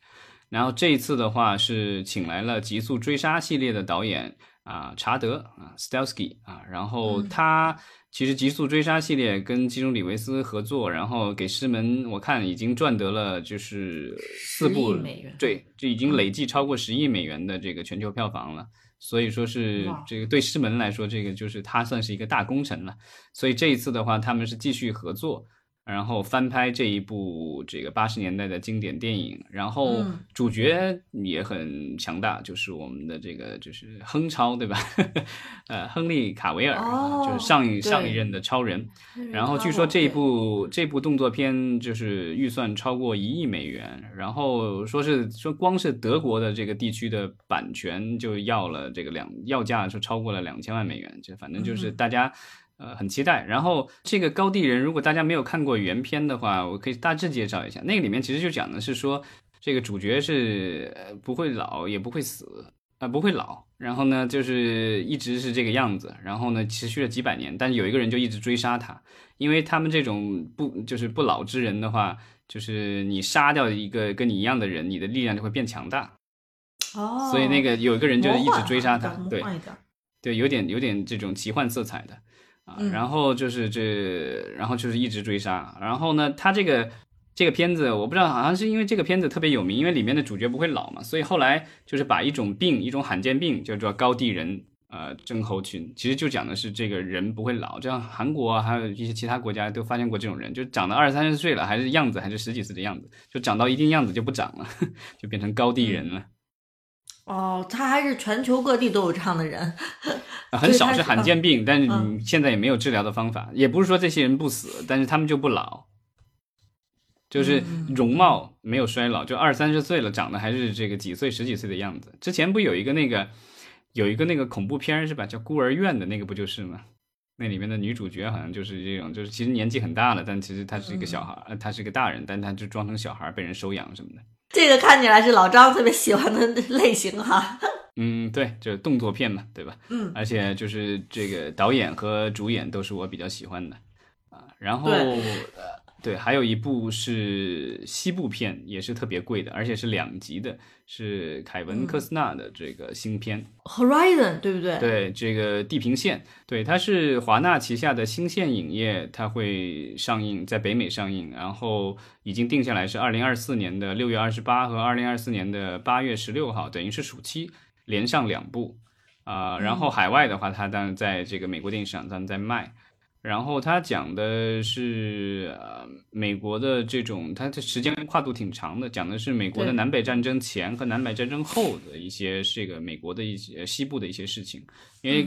然后这一次的话是请来了《极速追杀》系列的导演啊查德啊 Stelsky 啊，然后他其实《极速追杀》系列跟基努里维斯合作，然后给师门我看已经赚得了就是四部美元，对，就已经累计超过十亿美元的这个全球票房了。所以说是这个对师门来说，这个就是他算是一个大功臣了。所以这一次的话，他们是继续合作。然后翻拍这一部这个八十年代的经典电影，然后主角也很强大，就是我们的这个就是亨超，对吧？呃，亨利卡维尔，就是上一上一任的超人。然后据说这一部这部动作片就是预算超过一亿美元，然后说是说光是德国的这个地区的版权就要了这个两要价就超过了两千万美元，就反正就是大家。呃，很期待。然后这个高地人，如果大家没有看过原片的话，我可以大致介绍一下。那个里面其实就讲的是说，这个主角是不会老也不会死啊，不会老。然后呢，就是一直是这个样子。然后呢，持续了几百年。但是有一个人就一直追杀他，因为他们这种不就是不老之人的话，就是你杀掉一个跟你一样的人，你的力量就会变强大。哦。所以那个有一个人就一直追杀他，对对，有点有点这种奇幻色彩的。啊，然后就是这，然后就是一直追杀。然后呢，他这个这个片子，我不知道，好像是因为这个片子特别有名，因为里面的主角不会老嘛，所以后来就是把一种病，一种罕见病叫做高地人呃症候群，其实就讲的是这个人不会老。这样韩国啊，还有一些其他国家都发现过这种人，就长到二三十岁了，还是样子还是十几岁的样子，就长到一定样子就不长了，就变成高地人了。哦，他还是全球各地都有这样的人，很少是罕见病，但是你现在也没有治疗的方法，也不是说这些人不死，但是他们就不老，就是容貌没有衰老，就二三十岁了，长得还是这个几岁十几岁的样子。之前不有一个那个有一个那个恐怖片是吧？叫孤儿院的那个不就是吗？那里面的女主角好像就是这种，就是其实年纪很大了，但其实她是一个小孩，她是个大人，但她就装成小孩被人收养什么的。这个看起来是老张特别喜欢的类型哈。嗯，对，就是动作片嘛，对吧？嗯，而且就是这个导演和主演都是我比较喜欢的啊。然后呃，对，还有一部是西部片，也是特别贵的，而且是两集的。是凯文·科斯纳的这个新片《Horizon》，对不对？对，这个《地平线》，对，它是华纳旗下的新线影业，它会上映在北美上映，然后已经定下来是二零二四年的六月二十八和二零二四年的八月十六号，等于是暑期连上两部啊。然后海外的话，它当然在这个美国电影市场上在卖。然后他讲的是呃美国的这种，它的时间跨度挺长的，讲的是美国的南北战争前和南北战争后的一些这个美国的一些西部的一些事情。因为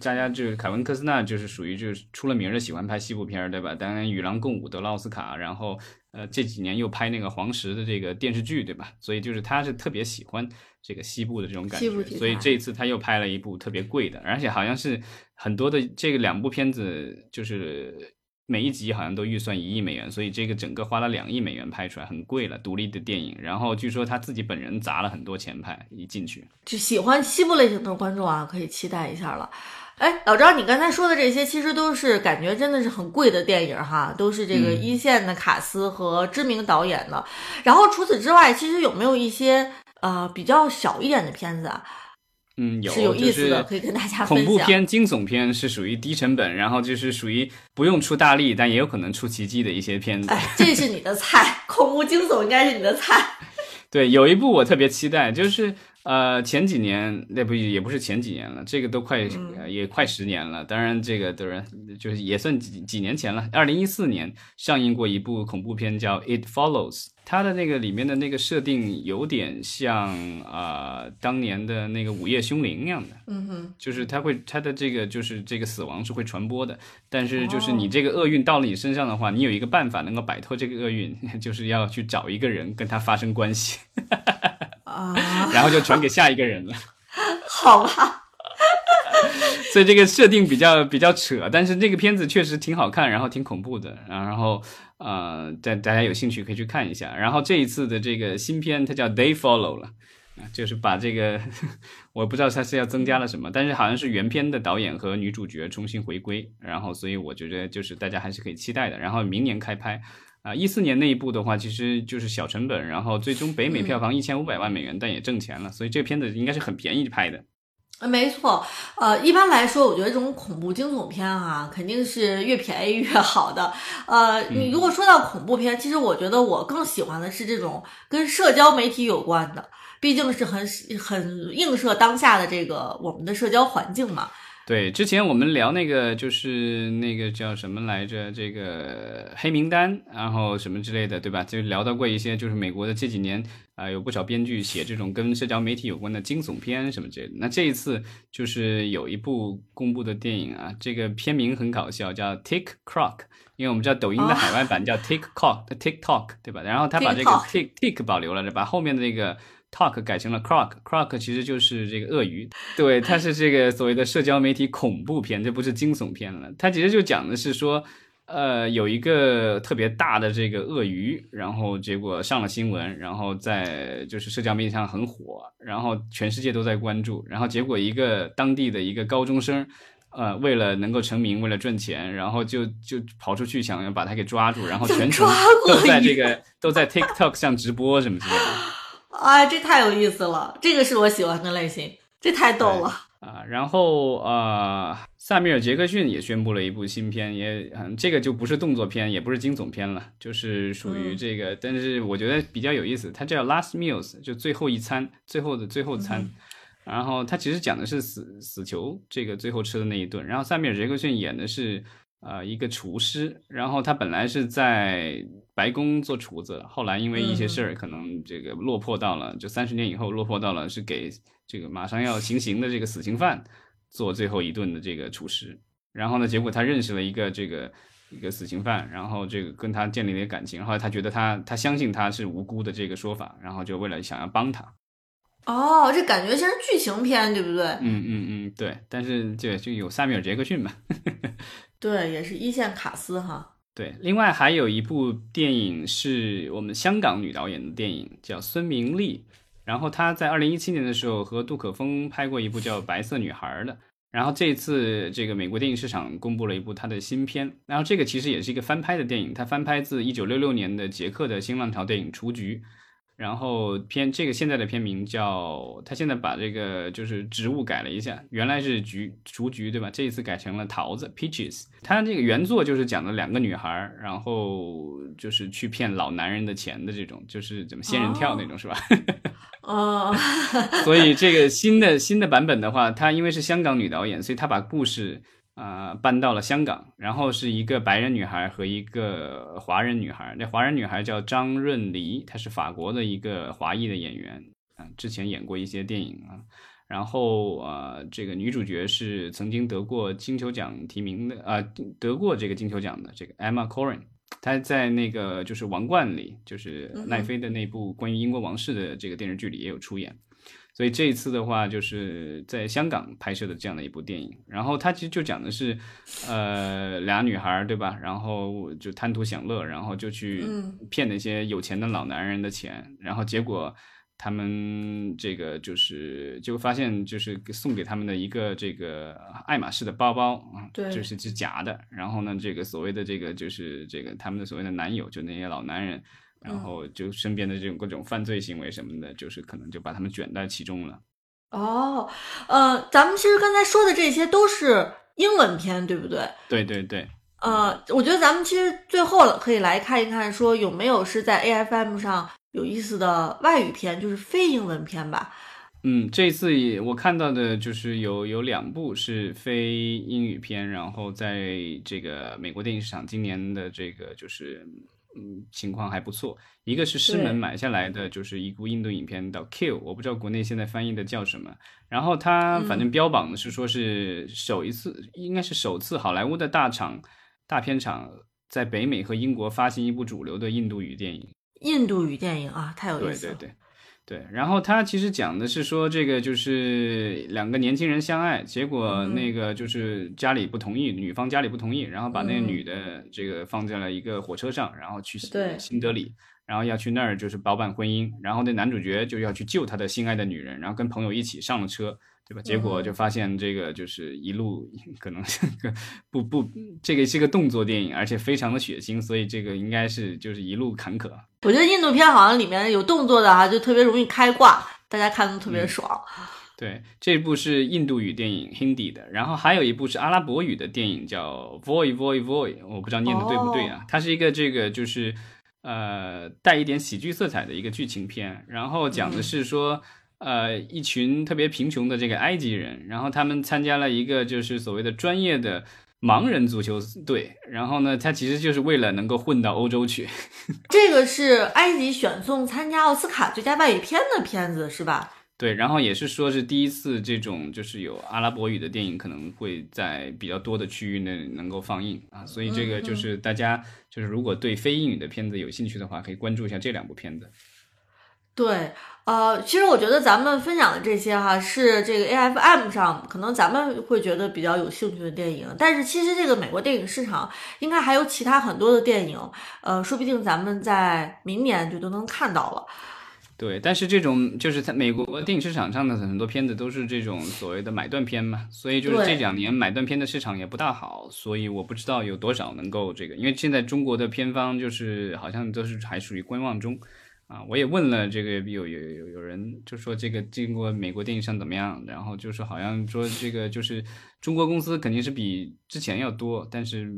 大家就是凯文科斯纳就是属于就是出了名的喜欢拍西部片儿，对吧？当然与狼共舞得了奥斯卡，然后呃这几年又拍那个黄石的这个电视剧，对吧？所以就是他是特别喜欢。这个西部的这种感觉，所以这一次他又拍了一部特别贵的，而且好像是很多的这个两部片子，就是每一集好像都预算一亿美元，所以这个整个花了两亿美元拍出来，很贵了，独立的电影。然后据说他自己本人砸了很多钱拍一进去，就喜欢西部类型的观众啊，可以期待一下了。哎，老张，你刚才说的这些其实都是感觉真的是很贵的电影哈，都是这个一线的卡司和知名导演的。然后除此之外，其实有没有一些？呃，比较小一点的片子啊，嗯，有是有意思的，可以跟大家分享。恐怖片、惊悚片是属于低成本，然后就是属于不用出大力，但也有可能出奇迹的一些片子。哎，这是你的菜，恐怖惊悚应该是你的菜。对，有一部我特别期待，就是呃前几年那不也不是前几年了，这个都快也快十年了。当然，这个当然就是也算几几年前了。二零一四年上映过一部恐怖片，叫《It Follows》。它的那个里面的那个设定有点像啊，当年的那个午夜凶铃那样的，嗯哼，就是它会它的这个就是这个死亡是会传播的，但是就是你这个厄运到了你身上的话，你有一个办法能够摆脱这个厄运，就是要去找一个人跟他发生关系，啊，然后就传给下一个人了，好吧。所以这个设定比较比较扯，但是这个片子确实挺好看，然后挺恐怖的，然后呃，大大家有兴趣可以去看一下。然后这一次的这个新片它叫《They Follow》了，啊，就是把这个，我不知道它是要增加了什么，但是好像是原片的导演和女主角重新回归，然后所以我觉得就是大家还是可以期待的。然后明年开拍，啊，一四年那一部的话，其实就是小成本，然后最终北美票房一千五百万美元，但也挣钱了，所以这个片子应该是很便宜拍的。没错，呃，一般来说，我觉得这种恐怖惊悚片啊，肯定是越便宜越好的。呃，你如果说到恐怖片，其实我觉得我更喜欢的是这种跟社交媒体有关的，毕竟是很很映射当下的这个我们的社交环境嘛。对，之前我们聊那个就是那个叫什么来着，这个黑名单，然后什么之类的，对吧？就聊到过一些，就是美国的这几年啊，有不少编剧写这种跟社交媒体有关的惊悚片什么之类的。那这一次就是有一部公布的电影啊，这个片名很搞笑，叫 TikTok，因为我们知道抖音的海外版叫 TikTok，TikTok，对吧？然后他把这个 Tik Tik 保留了，把后面的那个。Talk 改成了 Croc，Croc 其实就是这个鳄鱼，对，它是这个所谓的社交媒体恐怖片，这不是惊悚片了。它其实就讲的是说，呃，有一个特别大的这个鳄鱼，然后结果上了新闻，然后在就是社交媒体上很火，然后全世界都在关注，然后结果一个当地的一个高中生，呃，为了能够成名，为了赚钱，然后就就跑出去想要把他给抓住，然后全程都在这个都在 TikTok 上直播什么之类的。哎，这太有意思了，这个是我喜欢的类型，这太逗了啊！然后呃，萨米尔·杰克逊也宣布了一部新片，也嗯，这个就不是动作片，也不是惊悚片了，就是属于这个，但是我觉得比较有意思，它叫《Last Meals》，就最后一餐，最后的最后餐。然后它其实讲的是死死囚这个最后吃的那一顿。然后萨米尔·杰克逊演的是呃一个厨师，然后他本来是在。白宫做厨子，后来因为一些事儿，可能这个落魄到了，就三十年以后落魄到了是给这个马上要行刑的这个死刑犯做最后一顿的这个厨师。然后呢，结果他认识了一个这个一个死刑犯，然后这个跟他建立了感情。后来他觉得他他相信他是无辜的这个说法，然后就为了想要帮他。哦，这感觉像是剧情片，对不对？嗯嗯嗯，对。但是这就有萨米尔杰克逊嘛。对，也是一线卡司哈。对，另外还有一部电影是我们香港女导演的电影，叫孙明丽。然后她在二零一七年的时候和杜可风拍过一部叫《白色女孩》的。然后这次这个美国电影市场公布了一部她的新片，然后这个其实也是一个翻拍的电影，它翻拍自一九六六年的捷克的新浪潮电影《雏菊》。然后片这个现在的片名叫，他现在把这个就是植物改了一下，原来是菊雏菊对吧？这一次改成了桃子 peaches。他这个原作就是讲的两个女孩，然后就是去骗老男人的钱的这种，就是怎么仙人跳那种是吧？哦，所以这个新的新的版本的话，他因为是香港女导演，所以他把故事。啊，搬到了香港，然后是一个白人女孩和一个华人女孩。那华人女孩叫张润黎，她是法国的一个华裔的演员啊，之前演过一些电影啊。然后啊，这个女主角是曾经得过金球奖提名的啊，得过这个金球奖的这个 Emma Corrin，她在那个就是《王冠》里，就是奈飞的那部关于英国王室的这个电视剧里也有出演。所以这一次的话，就是在香港拍摄的这样的一部电影，然后它其实就讲的是，呃，俩女孩儿，对吧？然后就贪图享乐，然后就去骗那些有钱的老男人的钱，然后结果他们这个就是就发现，就是送给他们的一个这个爱马仕的包包啊，就是是假的。然后呢，这个所谓的这个就是这个他们的所谓的男友，就那些老男人。然后就身边的这种各种犯罪行为什么的，就是可能就把他们卷在其中了。哦，呃，咱们其实刚才说的这些都是英文片，对不对？对对对。呃，我觉得咱们其实最后可以来看一看，说有没有是在 A F M 上有意思的外语片，就是非英文片吧。嗯，这次我看到的就是有有两部是非英语片，然后在这个美国电影市场今年的这个就是。嗯，情况还不错。一个是师门买下来的，就是一部印度影片叫《Kill》，我不知道国内现在翻译的叫什么。然后它反正标榜的是说是首一次，应该是首次好莱坞的大厂大片厂在北美和英国发行一部主流的印度语电影。印度语电影啊，太有意思了。对对对。对，然后他其实讲的是说，这个就是两个年轻人相爱，结果那个就是家里不同意，女方家里不同意，然后把那个女的这个放在了一个火车上，然后去新德里，然后要去那儿就是包办婚姻，然后那男主角就要去救他的心爱的女人，然后跟朋友一起上了车。对吧？结果就发现这个就是一路可能不不，这个是个动作电影，而且非常的血腥，所以这个应该是就是一路坎坷。我觉得印度片好像里面有动作的哈，就特别容易开挂，大家看的特别爽。对，这部是印度语电影 Hindi 的，然后还有一部是阿拉伯语的电影叫 Voy Voy Voy，我不知道念的对不对啊？它是一个这个就是呃带一点喜剧色彩的一个剧情片，然后讲的是说。呃，一群特别贫穷的这个埃及人，然后他们参加了一个就是所谓的专业的盲人足球队，然后呢，他其实就是为了能够混到欧洲去。这个是埃及选送参加奥斯卡最佳外语片的片子是吧？对，然后也是说是第一次这种就是有阿拉伯语的电影可能会在比较多的区域内能够放映啊，所以这个就是大家就是如果对非英语的片子有兴趣的话，可以关注一下这两部片子。对，呃，其实我觉得咱们分享的这些哈，是这个 A F M 上可能咱们会觉得比较有兴趣的电影，但是其实这个美国电影市场应该还有其他很多的电影，呃，说不定咱们在明年就都能看到了。对，但是这种就是在美国电影市场上的很多片子都是这种所谓的买断片嘛，所以就是这两年买断片的市场也不大好，所以我不知道有多少能够这个，因为现在中国的片方就是好像都是还属于观望中。啊，我也问了这个有有有有人就说这个经过美国电影上怎么样，然后就是好像说这个就是中国公司肯定是比之前要多，但是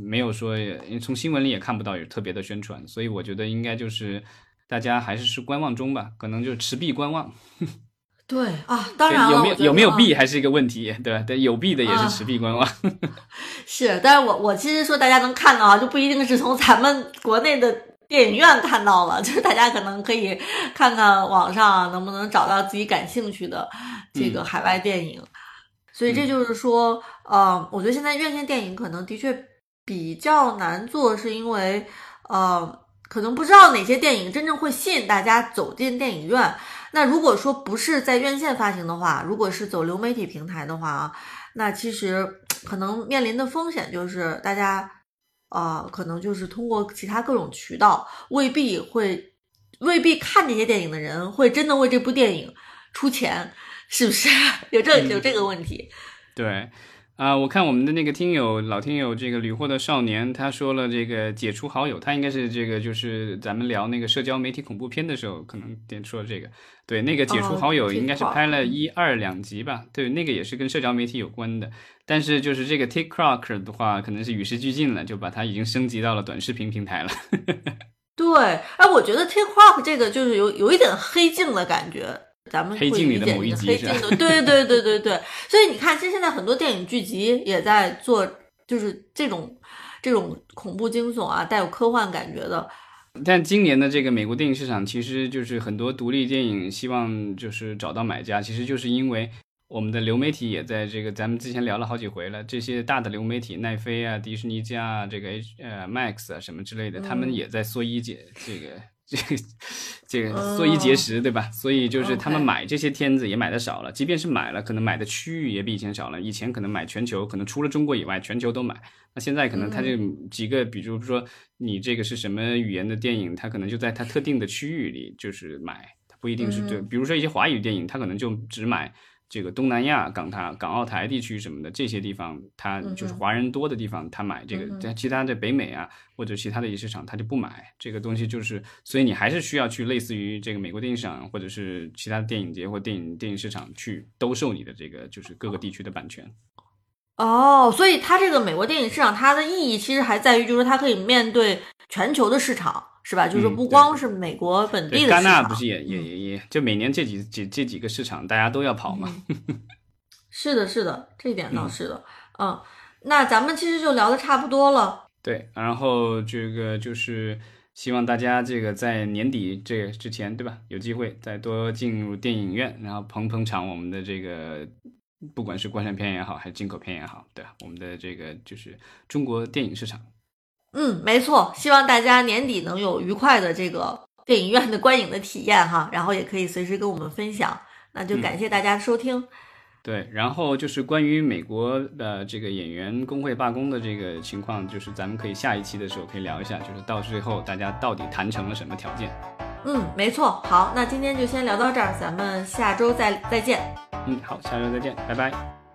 没有说，从新闻里也看不到有特别的宣传，所以我觉得应该就是大家还是是观望中吧，可能就持币观望。对啊，当然有没有有没有币还是一个问题，对吧？对，有币的也是持币观望。是，但是我我其实说大家能看到啊，就不一定是从咱们国内的。电影院看到了，就是大家可能可以看看网上能不能找到自己感兴趣的这个海外电影。所以这就是说，呃，我觉得现在院线电影可能的确比较难做，是因为呃，可能不知道哪些电影真正会吸引大家走进电影院。那如果说不是在院线发行的话，如果是走流媒体平台的话啊，那其实可能面临的风险就是大家。啊，可能就是通过其他各种渠道，未必会，未必看这些电影的人会真的为这部电影出钱，是不是？有这有这个问题？对。啊，我看我们的那个听友老听友这个屡获的少年，他说了这个解除好友，他应该是这个就是咱们聊那个社交媒体恐怖片的时候，可能点说这个，对，那个解除好友应该是拍了一二两集吧，对，那个也是跟社交媒体有关的，但是就是这个 TikTok 的话，可能是与时俱进了，就把它已经升级到了短视频平台了。对，哎，我觉得 TikTok 这个就是有有一点黑镜的感觉。咱们黑镜里的某一集是对对对对对，所以你看，其实现在很多电影剧集也在做，就是这种这种恐怖惊悚啊，带有科幻感觉的。但今年的这个美国电影市场，其实就是很多独立电影希望就是找到买家，其实就是因为我们的流媒体也在这个，咱们之前聊了好几回了，这些大的流媒体，奈飞啊、迪士尼加啊、这个 H 呃 Max 啊什么之类的，他们也在缩衣节这个。这个这个缩衣节食，对吧？所以就是他们买这些片子也买的少了，即便是买了，可能买的区域也比以前少了。以前可能买全球，可能除了中国以外，全球都买。那现在可能他就几个，比如说你这个是什么语言的电影，他可能就在他特定的区域里就是买，他不一定是对。比如说一些华语电影，他可能就只买。这个东南亚、港台、港澳台地区什么的这些地方，他就是华人多的地方，他买这个。在其他的北美啊，或者其他的一些市场，他就不买这个东西。就是，所以你还是需要去类似于这个美国电影市场，或者是其他电影节或电影电影市场去兜售你的这个就是各个地区的版权。哦，所以它这个美国电影市场，它的意义其实还在于，就是它可以面对全球的市场。是吧？就是不光是美国本地的市场，戛纳不是也也也也就每年这几几这几个市场，大家都要跑嘛。是的，是的，这一点倒是的。嗯，那咱们其实就聊的差不多了。对，然后这个就是希望大家这个在年底这之前，对吧？有机会再多进入电影院，然后捧捧场我们的这个，不管是国产片也好，还是进口片也好，对我们的这个就是中国电影市场。嗯，没错，希望大家年底能有愉快的这个电影院的观影的体验哈，然后也可以随时跟我们分享。那就感谢大家收听。对，然后就是关于美国的这个演员工会罢工的这个情况，就是咱们可以下一期的时候可以聊一下，就是到最后大家到底谈成了什么条件。嗯，没错。好，那今天就先聊到这儿，咱们下周再再见。嗯，好，下周再见，拜拜。